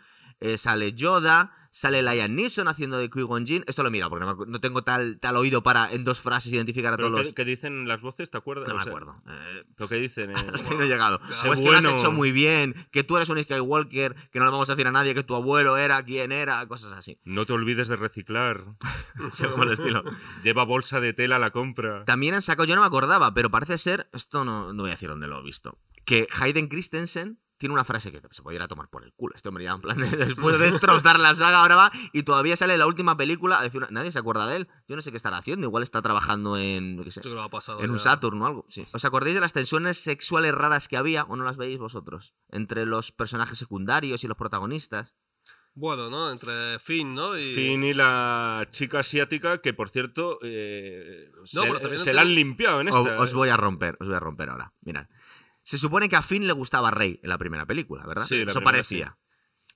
Eh, sale Yoda, sale Liam Neeson haciendo de Qui-Gon Jinn. Esto lo he mirado porque no, tengo tal, tal oído para en dos frases identificar a todos ¿qué, los... qué dicen las voces? ¿Te acuerdas? No O me sea, acuerdo. Eh, ¿Pero qué dicen? eh? hasta ahí no he llegado. Qué Pues que lo has hecho muy bien, que tú eres un Skywalker, que no le vamos a decir a nadie que tu abuelo era, quién era, cosas así. No te olvides de reciclar. Según el estilo. Lleva bolsa de tela a la compra. También han sacado, yo no me acordaba, pero parece ser, esto no, no voy a decir dónde lo he visto, que Hayden Christensen tiene una frase que se pudiera tomar por el culo. Este hombre ya en plan, de- después de destrozar la saga, ahora va y todavía sale la última película. a decir, nadie se acuerda de él. Yo no sé qué estará haciendo. Igual está trabajando en, qué sé, Yo creo pasado. en un. Saturn o algo. Sí. ¿Os acordáis de las tensiones sexuales raras que había o no las veis vosotros? Entre los personajes secundarios y los protagonistas. Bueno, ¿no? Entre Finn, ¿no? Y... Finn y la chica asiática, que por cierto, eh, No, se, pero también se la han limpiado en O- esta. os voy a romper, os voy a romper ahora. Mirad. Se supone que a Finn le gustaba Rey en la primera película, ¿verdad? Sí, la eso parecía.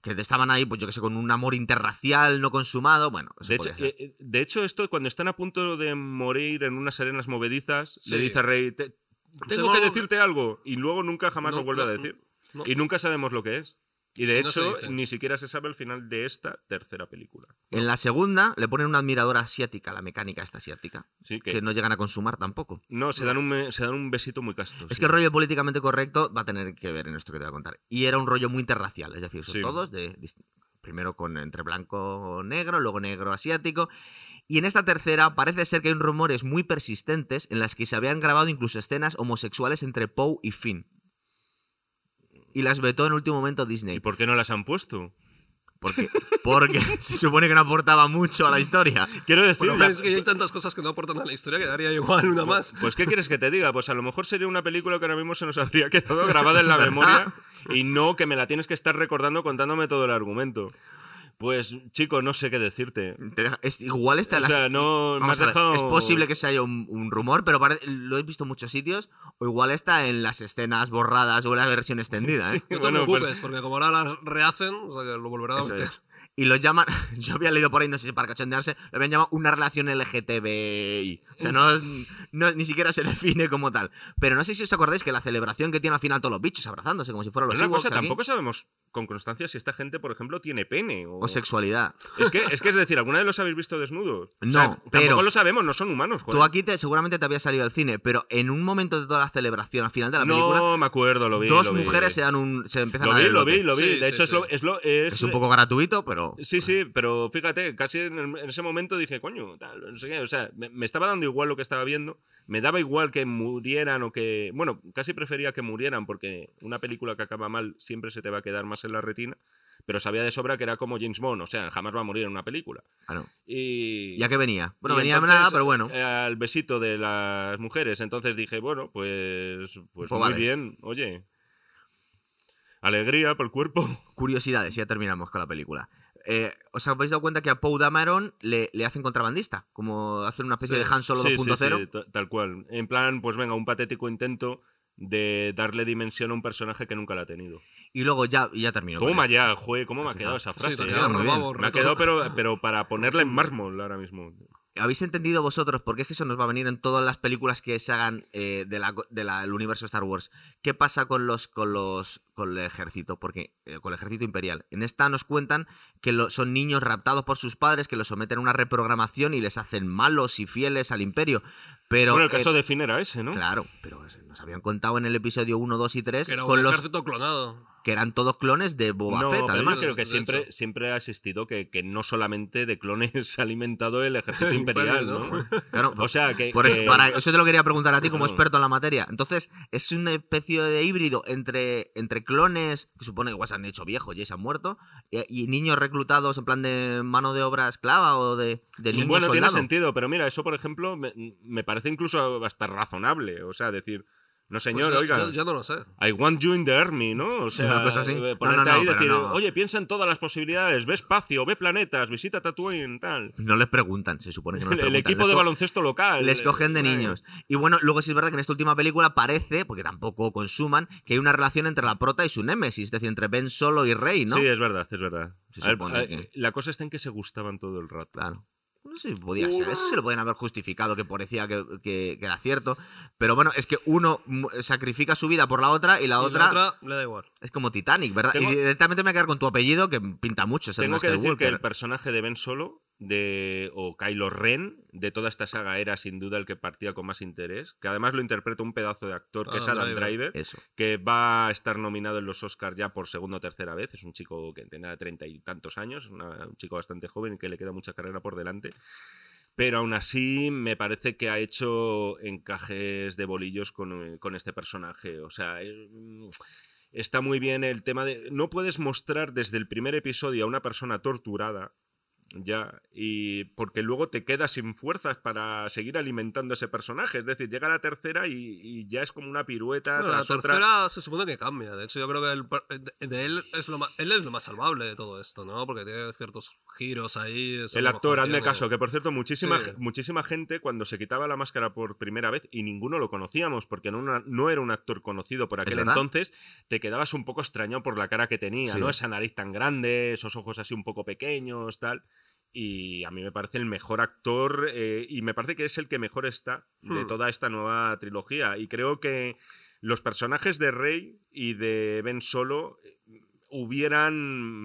Que estaban ahí, pues yo que sé, con un amor interracial no consumado. Bueno, eso De hecho, ser. eh, de hecho, esto cuando están a punto de morir en unas arenas movedizas, Sí. le dice a Rey, "Te- tengo, Tengo que decirte algo. Y luego nunca jamás No, lo vuelve no, a decir. no. Y nunca sabemos lo que es. Y de no hecho, ni siquiera se sabe el final de esta tercera película. En la segunda le ponen una admiradora asiática, la mecánica esta asiática, Sí, que, no llegan a consumar tampoco. no, se dan, un, se dan un besito muy casto. Es sí. que el rollo políticamente correcto va a tener que ver en esto que te voy a contar. Y era un rollo muy interracial, es decir, son Sí. todos de, primero con entre blanco negro, luego negro asiático. Y en esta tercera parece ser que hay rumores muy persistentes en las que se habían grabado incluso escenas homosexuales entre Poe y Finn. Y las vetó en último momento ¿Y Disney. por qué no las han puesto? Porque, porque se supone que no aportaba mucho a la historia. Quiero decir, Bueno, es que hay tantas cosas que no aportan a la historia que daría igual una más. Pues, ¿qué quieres que te diga? Pues a lo mejor sería una película que ahora mismo se nos habría quedado grabada en la memoria y no que me la tienes que estar recordando contándome todo el argumento. Pues, chico, no sé qué decirte. Es, igual está O en las- sea, no me Vamos has a ver, dejado... Es posible que se haya un, un rumor, pero pare- lo he visto en muchos sitios. O igual está en las escenas borradas o en la versión extendida. ¿eh? Sí, No te bueno, pues- preocupes, porque como ahora las rehacen, o sea que lo volverán a meter. Y lo llaman, yo había leído por ahí, no sé si para cachondearse, lo habían llamado una relación LGTBI. O sea, no, no- ni siquiera se define como tal. Pero no sé si os acordáis que la celebración que tiene al final todos los bichos abrazándose como si fueran los Pero una cosa, aquí. tampoco sabemos con constancia si esta gente, por ejemplo, tiene pene o... O sexualidad. Es que, es que es decir, ¿alguna vez los habéis visto desnudos? O No, sea, pero- Tampoco lo sabemos, no son humanos, joder. Tú aquí te, seguramente te había salido al cine, pero en un momento de toda la celebración, al final de la no película, me acuerdo, lo vi. dos lo vi. mujeres se dan un. se empiezan Lo a vi, lo vi, lo vi. Sí, de sí, hecho, es, lo, es, lo- es- Es un poco gratuito, pero. Sí, sí, pero fíjate, casi en, el- en ese momento dije, coño, tal, no sé qué, o sea, me, me estaba dando igual lo que estaba viendo, me daba igual que murieran o que, bueno, casi prefería que murieran porque una película que acaba mal siempre se te va a quedar más en la retina, pero sabía de sobra que era como James Bond, o sea, jamás va a morir en una película. Claro. Y Ya que venía. Bueno, y venía entonces, nada, pero bueno. Al besito de las mujeres, entonces dije, bueno, pues, pues, Pues muy vale. bien, oye. Alegría por el cuerpo. Curiosidades, ya terminamos con la película. Eh, ¿Os habéis dado cuenta que a Poe Dameron le, le hacen contrabandista? Como hacen una especie Sí. de Han Solo Sí, 2.0. sí, sí, ta- tal cual. En plan, pues venga, un patético intento de darle dimensión a un personaje que nunca la ha tenido. Y luego ya, ya termino. Toma ya, jue, ¿cómo me ha quedado esa frase? me ha quedado, pero, pero para ponerla en mármol ahora mismo. ¿Habéis entendido vosotros? Porque es que eso nos va a venir en todas las películas que se hagan eh, de la- de la- del universo Star Wars. ¿Qué pasa con los con los con el ejército? Porque eh, con el ejército imperial. En esta nos cuentan que lo- son niños raptados por sus padres que los someten a una reprogramación y les hacen malos y fieles al imperio. Pero bueno, el caso eh, de Finn era ese, ¿no? Claro, pero nos habían contado en el episodio 1, 2 y 3 Que era un con los ejército clonado. Que eran todos clones de Boba no, Fett, pero además. yo creo que siempre, ha existido que, que no solamente de clones se ha alimentado el ejército El imperial, ¿no? O sea, que... Por eso, que- para- eso te lo quería preguntar a ti como experto en la materia. Entonces, es una especie de híbrido entre, entre clones, que supone que igual se han hecho viejos y se han muerto, y, y niños reclutados en plan de mano de obra esclava o de, de niños bueno, tiene soldado. sentido, pero mira, eso por ejemplo me, me parece incluso hasta razonable. O sea, decir, No, Pues señor, yo- oiga. yo- yo no lo sé. I want you in the army, ¿no? O sea, una cosa así. eh, No, no, ponerte no, ahí y decir, oye, piensa en todas las posibilidades, ve espacio, ve planetas, visita Tatooine, tal. No les preguntan, se supone que no les El, preguntan. equipo Les de baloncesto local. Les cogen de eh, niños. Y bueno, luego sí es verdad que en esta última película parece, porque tampoco consuman, que hay una relación entre la prota y su némesis, es decir, entre Ben Solo y Rey, ¿no? Sí, es verdad, es verdad. Se A ver, supone a- que- La cosa está en que se gustaban todo el rato. Claro. No sé si podía ser. Eso se lo podían haber justificado, que parecía que, que- que era cierto. Pero bueno, es que uno sacrifica su vida por la otra y la, Y otra, la otra le da igual. es como Titanic, ¿verdad? Tengo- Y directamente me voy a quedar con tu apellido, que pinta mucho. es el Tengo que decir que el Walker. personaje de Ben Solo de, o Kylo Ren de toda esta saga era sin duda el que partía con más interés, que además lo interpreta un pedazo de actor que es Adam Adam Driver. Driver, Eso. que va a estar nominado en los Oscars ya por segunda o tercera vez. Es un chico que tendrá treinta y tantos años, una- un chico bastante joven y que le queda mucha carrera por delante. Pero aún así me parece que ha hecho encajes de bolillos con, con este personaje. O sea, eh, está muy bien el tema de... No puedes mostrar desde el primer episodio a una persona torturada. Ya, y porque luego te quedas sin fuerzas para seguir alimentando ese personaje. Es decir, llega la tercera y, y ya es como una pirueta Bueno, la tras otra. tercera se supone que cambia. De hecho, yo creo que el per- de- él es lo más, él es lo más salvable de todo esto, ¿no? Porque tiene ciertos giros ahí. El actor, hazme tiene- caso, que por cierto, muchísima, Sí. muchísima gente cuando se quitaba la máscara por primera vez y ninguno lo conocíamos porque no, una- no era un actor conocido por aquel entonces, te quedabas un poco extrañado por la cara que tenía, Sí. ¿no? Esa nariz tan grande, esos ojos así un poco pequeños, tal. Y a mí me parece el mejor actor eh, y me parece que es el que mejor está de Hmm. toda esta nueva trilogía. Y creo que los personajes de Rey y de Ben Solo eh, hubieran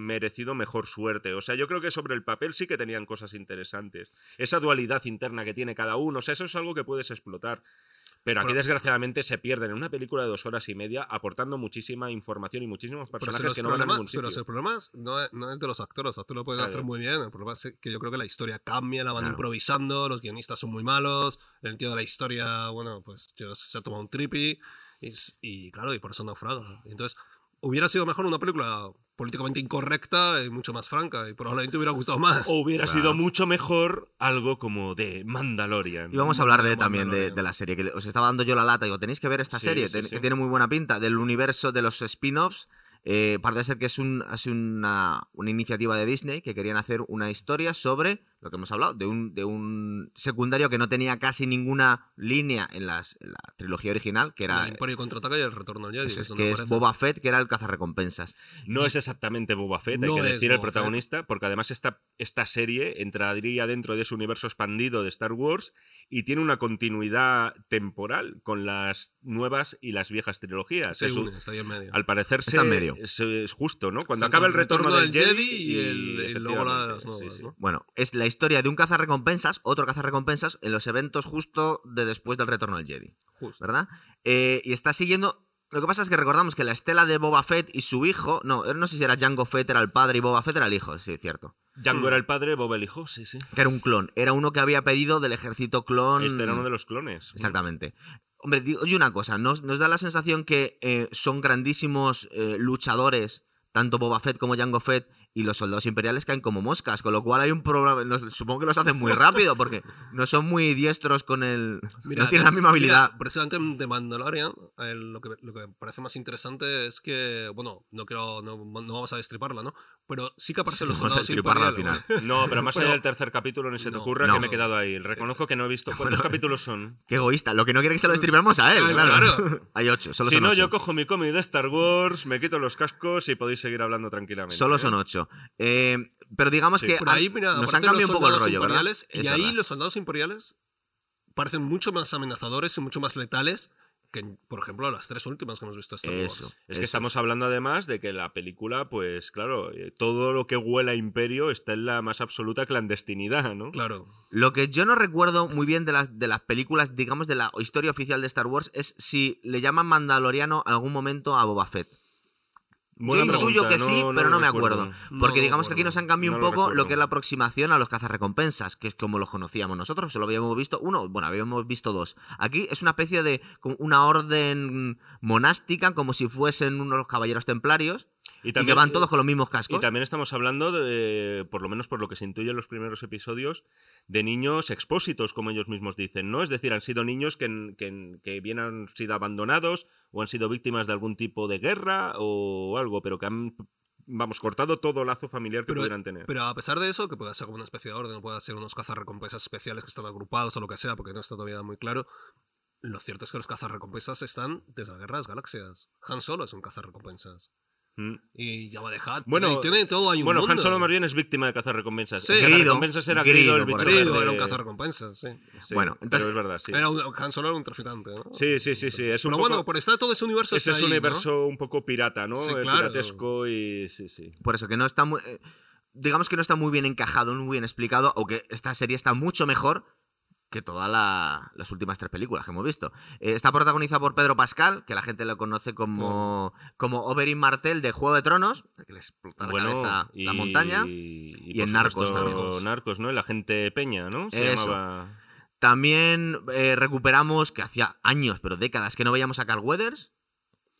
merecido mejor suerte. O sea, yo creo que sobre el papel sí que tenían cosas interesantes. Esa dualidad interna que tiene cada uno, o sea, eso es algo que puedes explotar. Pero aquí, Bueno. desgraciadamente, se pierden en una película de dos horas y media aportando muchísima información y muchísimos Pero si personajes que no van a ningún Pero si sitio. el problema es- no, es, no es de los actores, los actores lo pueden Claro. hacer muy bien. El problema es que yo creo que la historia cambia, la van Claro. improvisando, los guionistas son muy malos, el tío de la historia, bueno, pues se ha tomado un trippy y, y claro, y por eso naufraga. Entonces, hubiera sido mejor una película políticamente incorrecta y mucho más franca y probablemente hubiera gustado más. O hubiera Claro. sido mucho mejor algo como de Mandalorian. Y vamos a hablar de, también de, de la serie, que os estaba dando yo la lata. Digo, tenéis que ver esta Sí, serie, sí, ten- sí. que tiene muy buena pinta, del universo de los spin-offs. Eh, parece ser que es, un, es una, una iniciativa de Disney que querían hacer una historia sobre lo que hemos hablado, de un, de un secundario que no tenía casi ninguna línea en, las, en la trilogía original, que era el Imperio contraataca y el retorno al Jedi. eso es, que es. Boba Fett, que era el cazarrecompensas. No es exactamente Boba Fett, hay que decir el Boba Fett. protagonista, porque además esta, esta serie entraría dentro de ese universo expandido de Star Wars y tiene una continuidad temporal con las nuevas y las viejas trilogías. Se Es un- une, está ahí en medio. al parecer Está se- en medio. Es, es justo, ¿no? Cuando O sea, acaba el retorno, retorno del del Jedi, y el- y luego las nuevas, sí, sí. ¿no? Bueno, es la historia de un cazarrecompensas, otro cazarrecompensas, en los eventos justo de después del retorno del Jedi. Justo. ¿verdad? Eh, y está siguiendo. Lo que pasa es que recordamos que la estela de Boba Fett y su hijo. No, no sé si era Jango Fett, era el padre y Boba Fett era el hijo, sí, cierto. Django era el padre, Boba el hijo, sí, sí. Que era un clon. Era uno que había pedido del ejército clon. Este era uno de los clones. Exactamente. Hombre, digo, oye una cosa, nos, nos da la sensación que eh, son grandísimos eh, luchadores, tanto Boba Fett como Jango Fett, y los soldados imperiales caen como moscas, con lo cual hay un problema. supongo que los hacen muy rápido, porque no son muy diestros con el. no tienen la misma habilidad. Mira, precisamente de Mandalorian, eh, lo, que, lo que me parece más interesante es que, bueno, no quiero, no, no vamos a destriparla, ¿no? Pero sí que aparecen los Vamos a soldados destriparla al final. No, pero más Pero- allá del tercer capítulo, ni se te No, ocurra no. que me he quedado ahí. Reconozco que no he visto. ¿Cuántos capítulos son? Qué egoísta. Lo que no quiere que se lo distribuyamos a él, Ay, claro. claro. Hay ocho, solo si son no, ocho. yo cojo mi cómic de Star Wars, me quito los cascos y podéis seguir hablando tranquilamente. Solo ¿eh? son ocho. Eh, pero digamos Sí. que Por ahí, mira, nos han cambiado los un poco el rollo, ¿verdad? Es Y ahí verdad. los soldados imperiales parecen mucho más amenazadores y mucho más letales que, por ejemplo, las tres últimas que hemos visto Star Eso. Wars. Es que estamos hablando además de que la película, pues claro, eh, todo lo que huela a imperio está en la más absoluta clandestinidad, ¿no? Claro. Lo que yo no recuerdo muy bien de las, de las películas, digamos, de la historia oficial de Star Wars, es si le llaman Mandaloriano algún momento a Boba Fett. Buena yo intuyo pregunta, que sí, pero lo no me acuerdo. No Porque lo digamos que aquí nos han cambiado No un lo poco lo que es la aproximación a los cazarrecompensas, que es como lo conocíamos nosotros, solo habíamos visto uno, bueno, habíamos visto dos. Aquí es una especie de como una orden monástica, como si fuesen unos caballeros templarios. Y, también- que van todos con los mismos Y cascos. también estamos hablando, de, por lo menos por lo que se intuye en los primeros episodios, de niños expósitos, como ellos mismos dicen, ¿no? Es decir, han sido niños que, que, que bien han sido abandonados o han sido víctimas de algún tipo de guerra o algo, pero que han, vamos, cortado todo lazo familiar que Pero, pudieran tener. pero a pesar de eso, que pueda ser como una especie de orden, pueda ser unos cazarrecompensas especiales que están agrupados o lo que sea, porque no está todavía muy claro, lo cierto es que los cazarrecompensas están desde la Guerra de las Galaxias. Han Solo es un cazarrecompensas. Mm. Y Jabba de Hutt. Bueno, tiene todo, hay un Bueno, Han mundo. Solo más bien es víctima de cazar recompensas. Sí. Cazarrecompensas era Grido, Grido, el por bicho Grido verde. era un cazarrecompensas, sí. Sí, Bueno, entonces- pero es verdad, sí. Era un, Han Solo era un traficante, ¿no? Sí, sí, sí, sí. Es un Pero poco- bueno, por estar todo ese universo ese está es un universo un poco pirata, ¿no? Sí, claro. Piratesco y sí, sí. Por eso que no está muy. eh, digamos que no está muy bien encajado, muy bien explicado, aunque esta serie está mucho mejor que todas la- las últimas tres películas que hemos visto. Eh, está protagonizada por Pedro Pascal, que la gente lo conoce como, como Oberyn Martell de Juego de Tronos, que le explota la bueno, cabeza y, la montaña. Y, y en Narcos también. Narcos, ¿no? El agente Peña, ¿no? Se Eso. llamaba. También eh, recuperamos, que hacía años, pero décadas, que no veíamos a Carl Weathers.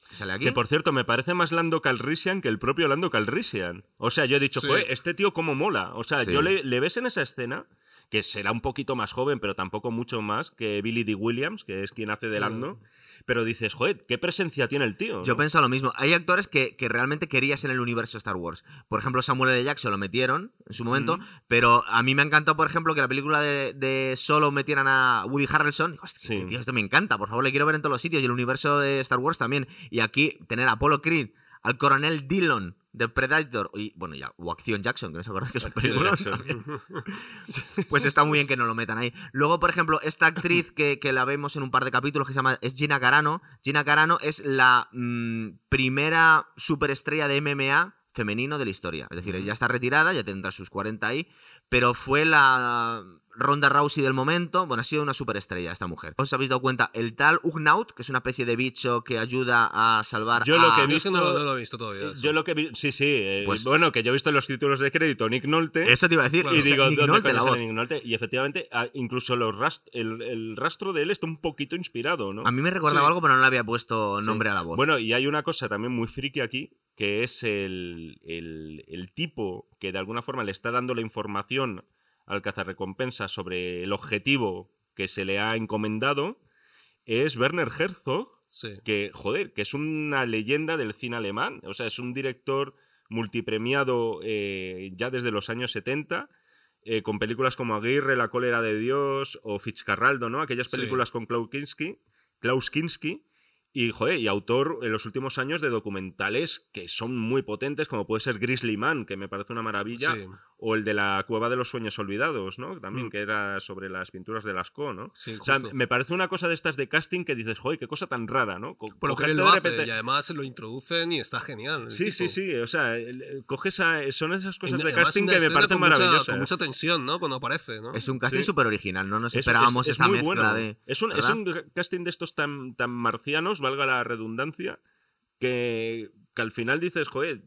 que sale aquí. Que por cierto, me parece más Lando Calrissian que el propio Lando Calrissian. O sea, yo he dicho, Sí. "Joder, este tío cómo mola. O sea, Sí. yo le, le ves en esa escena, que será un poquito más joven, pero tampoco mucho más que Billy D. Williams, que es quien hace de Lando. Pero dices, joder, qué presencia tiene el tío. Yo ¿no? pienso lo mismo. Hay actores que, que realmente querías en el universo Star Wars. Por ejemplo, Samuel L. Jackson lo metieron en su momento, Ujú. pero a mí me ha encantado, por ejemplo, que la película de, de Solo metieran a Woody Harrelson. "Hostia, Sí. tío, esto me encanta, por favor, le quiero ver en todos los sitios. Y el universo de Star Wars también. Y aquí tener a Apollo Creed, al coronel Dillon de Predator, y bueno, ya, o Acción Jackson, que no os acordáis que películas. Jackson. Pues está muy bien que no lo metan ahí. Luego, por ejemplo, esta actriz que, que la vemos en un par de capítulos que se llama es Gina Carano. Gina Carano es la mm, primera superestrella de MMA femenino de la historia. Es decir, ella está retirada, ya tendrá sus 40 ahí, pero fue la Ronda Rousey del momento. Bueno, ha sido una superestrella esta mujer. ¿Os habéis dado cuenta? El tal Ugnaut, que es una especie de bicho que ayuda a salvar Yo lo a... que he visto- no, no lo he visto todavía. eso. Yo lo que vi, sí, sí, eh, Pues- bueno, que yo he visto en los títulos de crédito Nick Nolte Eso te iba a decir. Claro. y digo, Nick ¿dónde Nolte, la voz. Nick Nolte? Y efectivamente, ah, incluso los rast- el, el rastro de él está un poquito inspirado, ¿no? A mí me recordaba Sí. algo, pero no le había puesto nombre a la voz. Bueno, y hay una cosa también muy friki aquí, que es el, el- el tipo que de alguna forma le está dando la información al cazarrecompensa sobre el objetivo que se le ha encomendado, es Werner Herzog, Sí. que, joder, que es una leyenda del cine alemán. O sea, es un director multipremiado eh, ya desde los años 70, eh, con películas como Aguirre, La cólera de Dios o Fitzcarraldo, ¿no? Aquellas Sí. películas con Klaus Kinski, Klaus Kinski. Y, joder, y autor en los últimos años de documentales que son muy potentes, como puede ser Grizzly Man, que me parece una maravilla, Sí. O el de la Cueva de los Sueños Olvidados, ¿no? También, Mm. que era sobre las pinturas de Lascaux, ¿no? Sí, O sea, justo. me parece una cosa de estas de casting que dices, joder, qué cosa tan rara, ¿no? Co- Por lo que lo de hace, repente- y además lo introducen y está genial. Sí, sí, tipo. sí. O sea, coges a- son esas cosas Y de casting que me parecen con mucha- maravillosas. Con mucha tensión, ¿no? Cuando aparece, ¿no? Es un casting Sí. súper original, no nos Es- esperábamos es- es esta muy mezcla bueno. de... Es un, es ¿verdad? un casting de estos tan, tan marcianos, valga la redundancia, que, que al final dices, joder.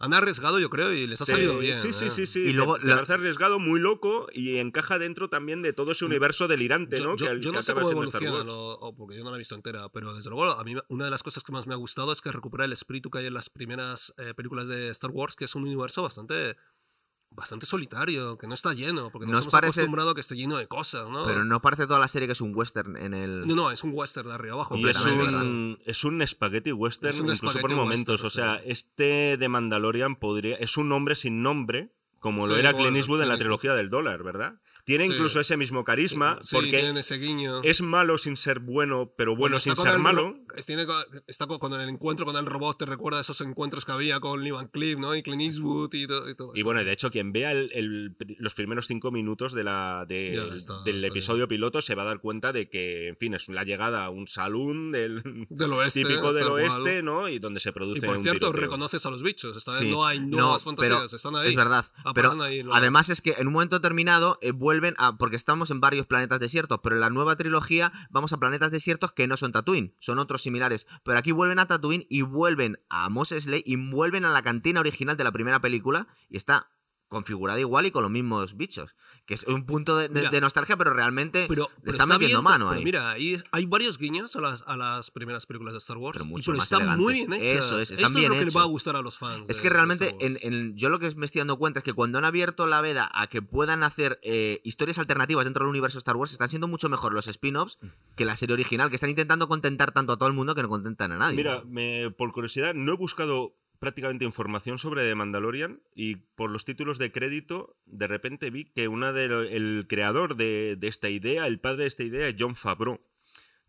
Han arriesgado, yo creo, y les ha salido bien. Sí, sí, sí, sí. Y luego la- parece arriesgado, muy loco y encaja dentro también de todo ese universo delirante, Yo, ¿no? yo- que, al- yo que no sé cómo Star evoluciona, lo- o porque yo no la he visto entera, pero desde luego a mí una de las cosas que más me ha gustado es que recupera el espíritu que hay en las primeras eh, películas de Star Wars, que es un universo bastante bastante solitario, que no está lleno, porque nos, Nos hemos parece- acostumbrado a que esté lleno de cosas, ¿no? Pero no parece toda la serie que es un western en el... no, no, es un western de arriba abajo. Y es un, es un spaghetti western, Es un incluso por spaghetti momentos. western, o sea, sí. este de Mandalorian podría. Es un hombre sin nombre, como lo era Clint el- Eastwood en la trilogía del dólar, ¿verdad? Tiene Sí. incluso ese mismo carisma, Sí, porque ese guiño. es malo sin ser bueno, pero bueno sin ser el malo. Ro- es- tiene co- está cuando el encuentro con el robot te recuerda esos encuentros que había con Lee Van Cleef, ¿no? Y Clint Eastwood y, to- y todo Y bueno, de hecho, quien vea el- el- los primeros cinco minutos de la, de- está, del está episodio piloto se va a dar cuenta de que, en fin, es la llegada a un salón del Del oeste. típico del oeste, ¿no? Y donde se produce Y por un cierto, tiroteo. reconoces a los bichos. Sí. no hay No, nuevas pero fantasías, están ahí. Es verdad. Pero ahí además es que en un momento determinado eh, vuelven a. Porque estamos en varios planetas desiertos, pero en la nueva trilogía vamos a planetas desiertos que no son Tatooine, son otros similares. Pero aquí vuelven a Tatooine y vuelven a Mos Eisley y vuelven a la cantina original de la primera película y está configurada igual y con los mismos bichos. Que es un punto de, de- Mira, de nostalgia, pero realmente Pero, le pero está metiendo bien, mano ahí. Mira, ahí es- hay varios guiños a las, a las primeras películas de Star Wars. Pero y- pero más están muy bien hechas. Eso es, están Esto bien es lo que le va a gustar a los fans. Es de- que realmente, en, en- yo lo que me estoy dando cuenta es que cuando han abierto la veda a que puedan hacer eh, historias alternativas dentro del universo Star Wars, están siendo mucho mejor los spin-offs que la serie original, que están intentando contentar tanto a todo el mundo que no contentan a nadie. Mira, me- por curiosidad, no he buscado prácticamente información sobre The Mandalorian y por los títulos de crédito de repente vi que una de el creador de, de esta idea, el padre de esta idea es John Favreau.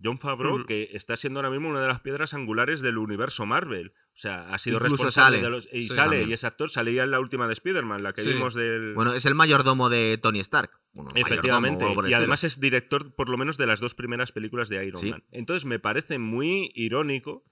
John Favreau, que está siendo ahora mismo una de las piedras angulares del universo Marvel. O sea, ha sido Incluso responsable sale. de los... Y Sí, sale, también. y ese actor salía en la última de Spider-Man, la que Sí. vimos del... Bueno, es el mayordomo de Tony Stark. Bueno, Efectivamente, y además es director por lo menos de las dos primeras películas de Iron Sí. Man. Entonces me parece muy irónico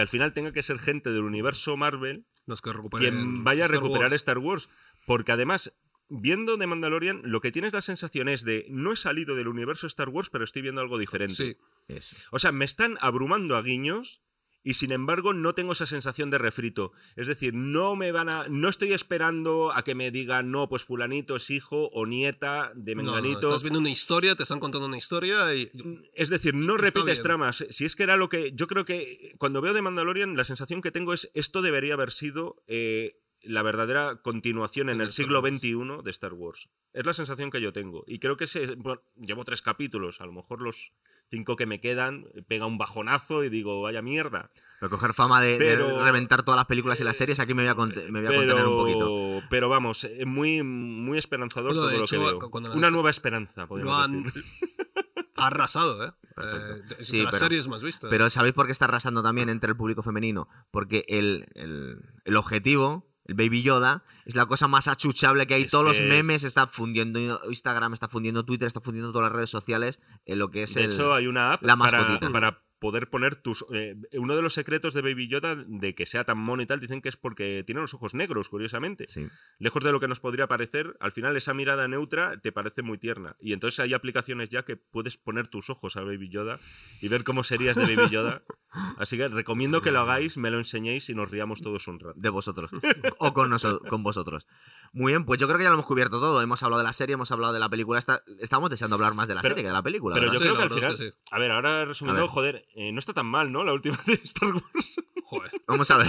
que al final tenga que ser gente del universo Marvel Los que recuperen quien vaya a Star recuperar Wars. Star Wars. Porque además, viendo The Mandalorian, lo que tienes la sensación es de no he salido del universo Star Wars, pero estoy viendo algo diferente. Sí. Eso. O sea, me están abrumando a guiños y sin embargo no tengo esa sensación de refrito. Es decir, no me van a. No estoy esperando a que me digan, no, pues fulanito es hijo o nieta de No, no, Menganito. estás viendo una historia, te están contando una historia y. Es decir, no Está repites bien. tramas. Si es que era lo que. Yo creo que cuando veo de Mandalorian, la sensación que tengo es esto debería haber sido eh, la verdadera continuación en el siglo. XXI de Star Wars. Es la sensación que yo tengo. Y creo que bueno, llevo tres capítulos. A lo mejor los cinco que me quedan eh, pega un bajonazo y digo, vaya mierda. Recoger fama de, de Pero- reventar todas las películas y las series, aquí me voy a, cont- me voy a contener un poquito. Pero, pero vamos, eh, muy, muy esperanzador Bueno, todo lo hecho, que veo. las- Una nueva esperanza, podríamos han decir. arrasado, ¿eh? Eh, es Sí, las pero- series más vistas. Pero ¿sabéis por qué está arrasando también entre el público femenino? Porque el, el- el objetivo, el Baby Yoda, es la cosa más achuchable que hay. Es Todos los que es- memes está fundiendo Instagram, está fundiendo Twitter, está fundiendo todas las redes sociales en lo que es De el... hecho, hay una app la para, mascotita. para poder poner tus. eh, uno de los secretos de Baby Yoda de que sea tan mono y tal, dicen que es porque tiene los ojos negros, curiosamente. Sí. Lejos de lo que nos podría parecer, al final esa mirada neutra te parece muy tierna. Y entonces hay aplicaciones ya que puedes poner tus ojos a Baby Yoda y ver cómo serías de Baby Yoda. Así que recomiendo que lo hagáis, me lo enseñéis y nos riamos todos un rato. de vosotros o con, noso- con vosotros. Muy bien, pues yo creo que ya lo hemos cubierto todo. Hemos hablado de la serie, hemos hablado de la película. Esta- Estamos deseando hablar más de la Pero- serie que de la película. Pero ¿verdad? yo Sí, creo que al final. es que sí. A ver, ahora resumiendo, joder, eh, no está tan mal, ¿no? La última de Star Wars. Joder. Vamos a ver.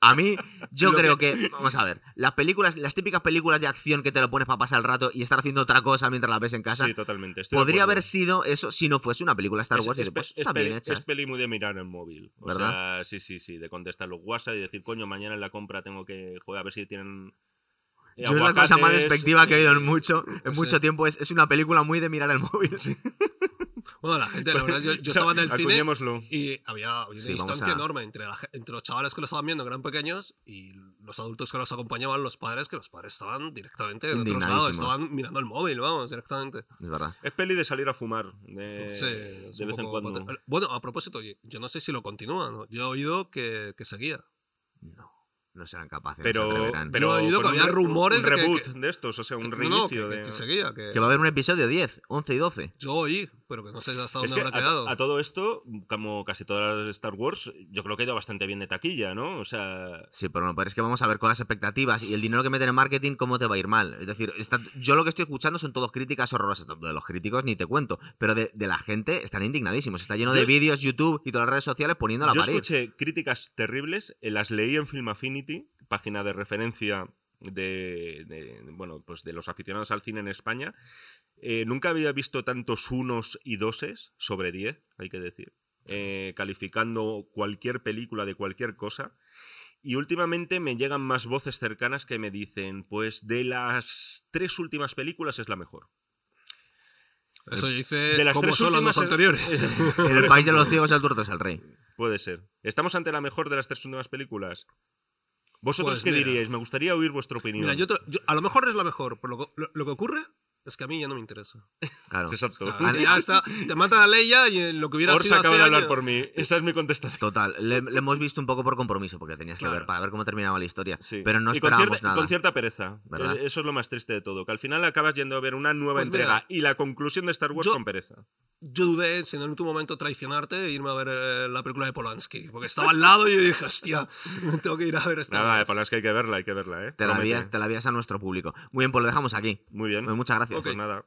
A mí, yo Lo creo que... Vamos a ver. Las películas, las típicas películas de acción que te lo pones para pasar el rato y estar haciendo otra cosa mientras la ves en casa. Sí, totalmente. estoy Podría haber sido eso si no fuese una película Star Es- Wars. es, dices, pues, pe- está es bien hecha. es peli muy de mirar el móvil. O ¿Verdad? sea, sí, sí, sí, de contestar los WhatsApp y decir, coño, mañana en la compra tengo que, joder, a ver si tienen. eh, Yo es la cosa más despectiva que he oído en mucho, en Sí. mucho tiempo. Es, es una película muy de mirar el móvil. Bueno, la gente, la verdad, yo, yo estaba en el cine y había, había una Sí, distancia a- enorme entre, la ge- entre los chavales que lo estaban viendo, que eran pequeños, y los adultos que los acompañaban, los padres, que los padres estaban directamente en otros lados, estaban mirando el móvil, vamos, directamente. Es verdad. Es peli de salir a fumar. De, Sí, de vez en cuando. Bueno, a propósito, yo- no sé si lo continúa, ¿no? Yo he oído que, que seguía. No, no serán capaces. Pero, no se atreverán. pero he oído que había re- rumores un de que- reboot que- de estos, o sea, un no, reinicio que, de. que seguía, que, Que va a haber un episodio 10, 11 y 12. yo oí, pero que no sé hasta Es dónde que habrá a, quedado. a todo esto, como casi todas las Star Wars, yo creo que ha ido bastante bien de taquilla, ¿no? O sea, Sí, pero no, pero es que vamos a ver con las expectativas y el dinero que meten en marketing, cómo te va a ir mal. Es decir, está- yo lo que estoy escuchando son todos críticas horrorosas. De los críticos ni te cuento, pero de, de la gente están indignadísimos. Está lleno de Yo- vídeos, YouTube y todas las redes sociales poniéndola a Yo escuché críticas terribles, eh, las leí en Film Affinity, página de referencia de, de, bueno, pues de los aficionados al cine en España. Eh, nunca había visto tantos unos y doses sobre 10, hay que decir, eh, calificando cualquier película de cualquier cosa. Y últimamente me llegan más voces cercanas que me dicen, pues de las tres últimas películas es la mejor. Eso dice de las cómo tres son las dos anteriores. En el país de los ciegos el tuerto es el rey. Puede ser. ¿Estamos ante la mejor de las tres últimas películas? ¿Vosotros Pues qué mira. diríais? Me gustaría oír vuestra opinión. Mira, yo, te- yo- a lo mejor es la mejor, pero lo, lo- lo que ocurre es que a mí ya no me interesa. Claro. Exacto. Claro, es que ya está, te matan a Leia y en lo que hubiera Orsa sido acaba hace de hablar por mí. Esa es mi contestación. Total, le, le hemos visto un poco por compromiso, porque tenías que Claro. ver, para ver cómo terminaba la historia. Sí. Pero no y con esperábamos cierta, nada. con cierta pereza. ¿Verdad? Eh, Eso es lo más triste de todo. Que al final acabas yendo a ver una nueva Pues entrega mira, y la conclusión de Star Wars yo- con pereza. Yo dudé si en el último momento traicionarte e irme a ver eh, la película de Polanski. Porque estaba al lado y yo dije, hostia, me tengo que ir a ver esta. Nada, las que hay que verla, hay que verla, ¿eh? Te la, vías, te la vías a nuestro público. Muy bien, pues lo dejamos aquí. Muy bien. Pues muchas gracias. Nada.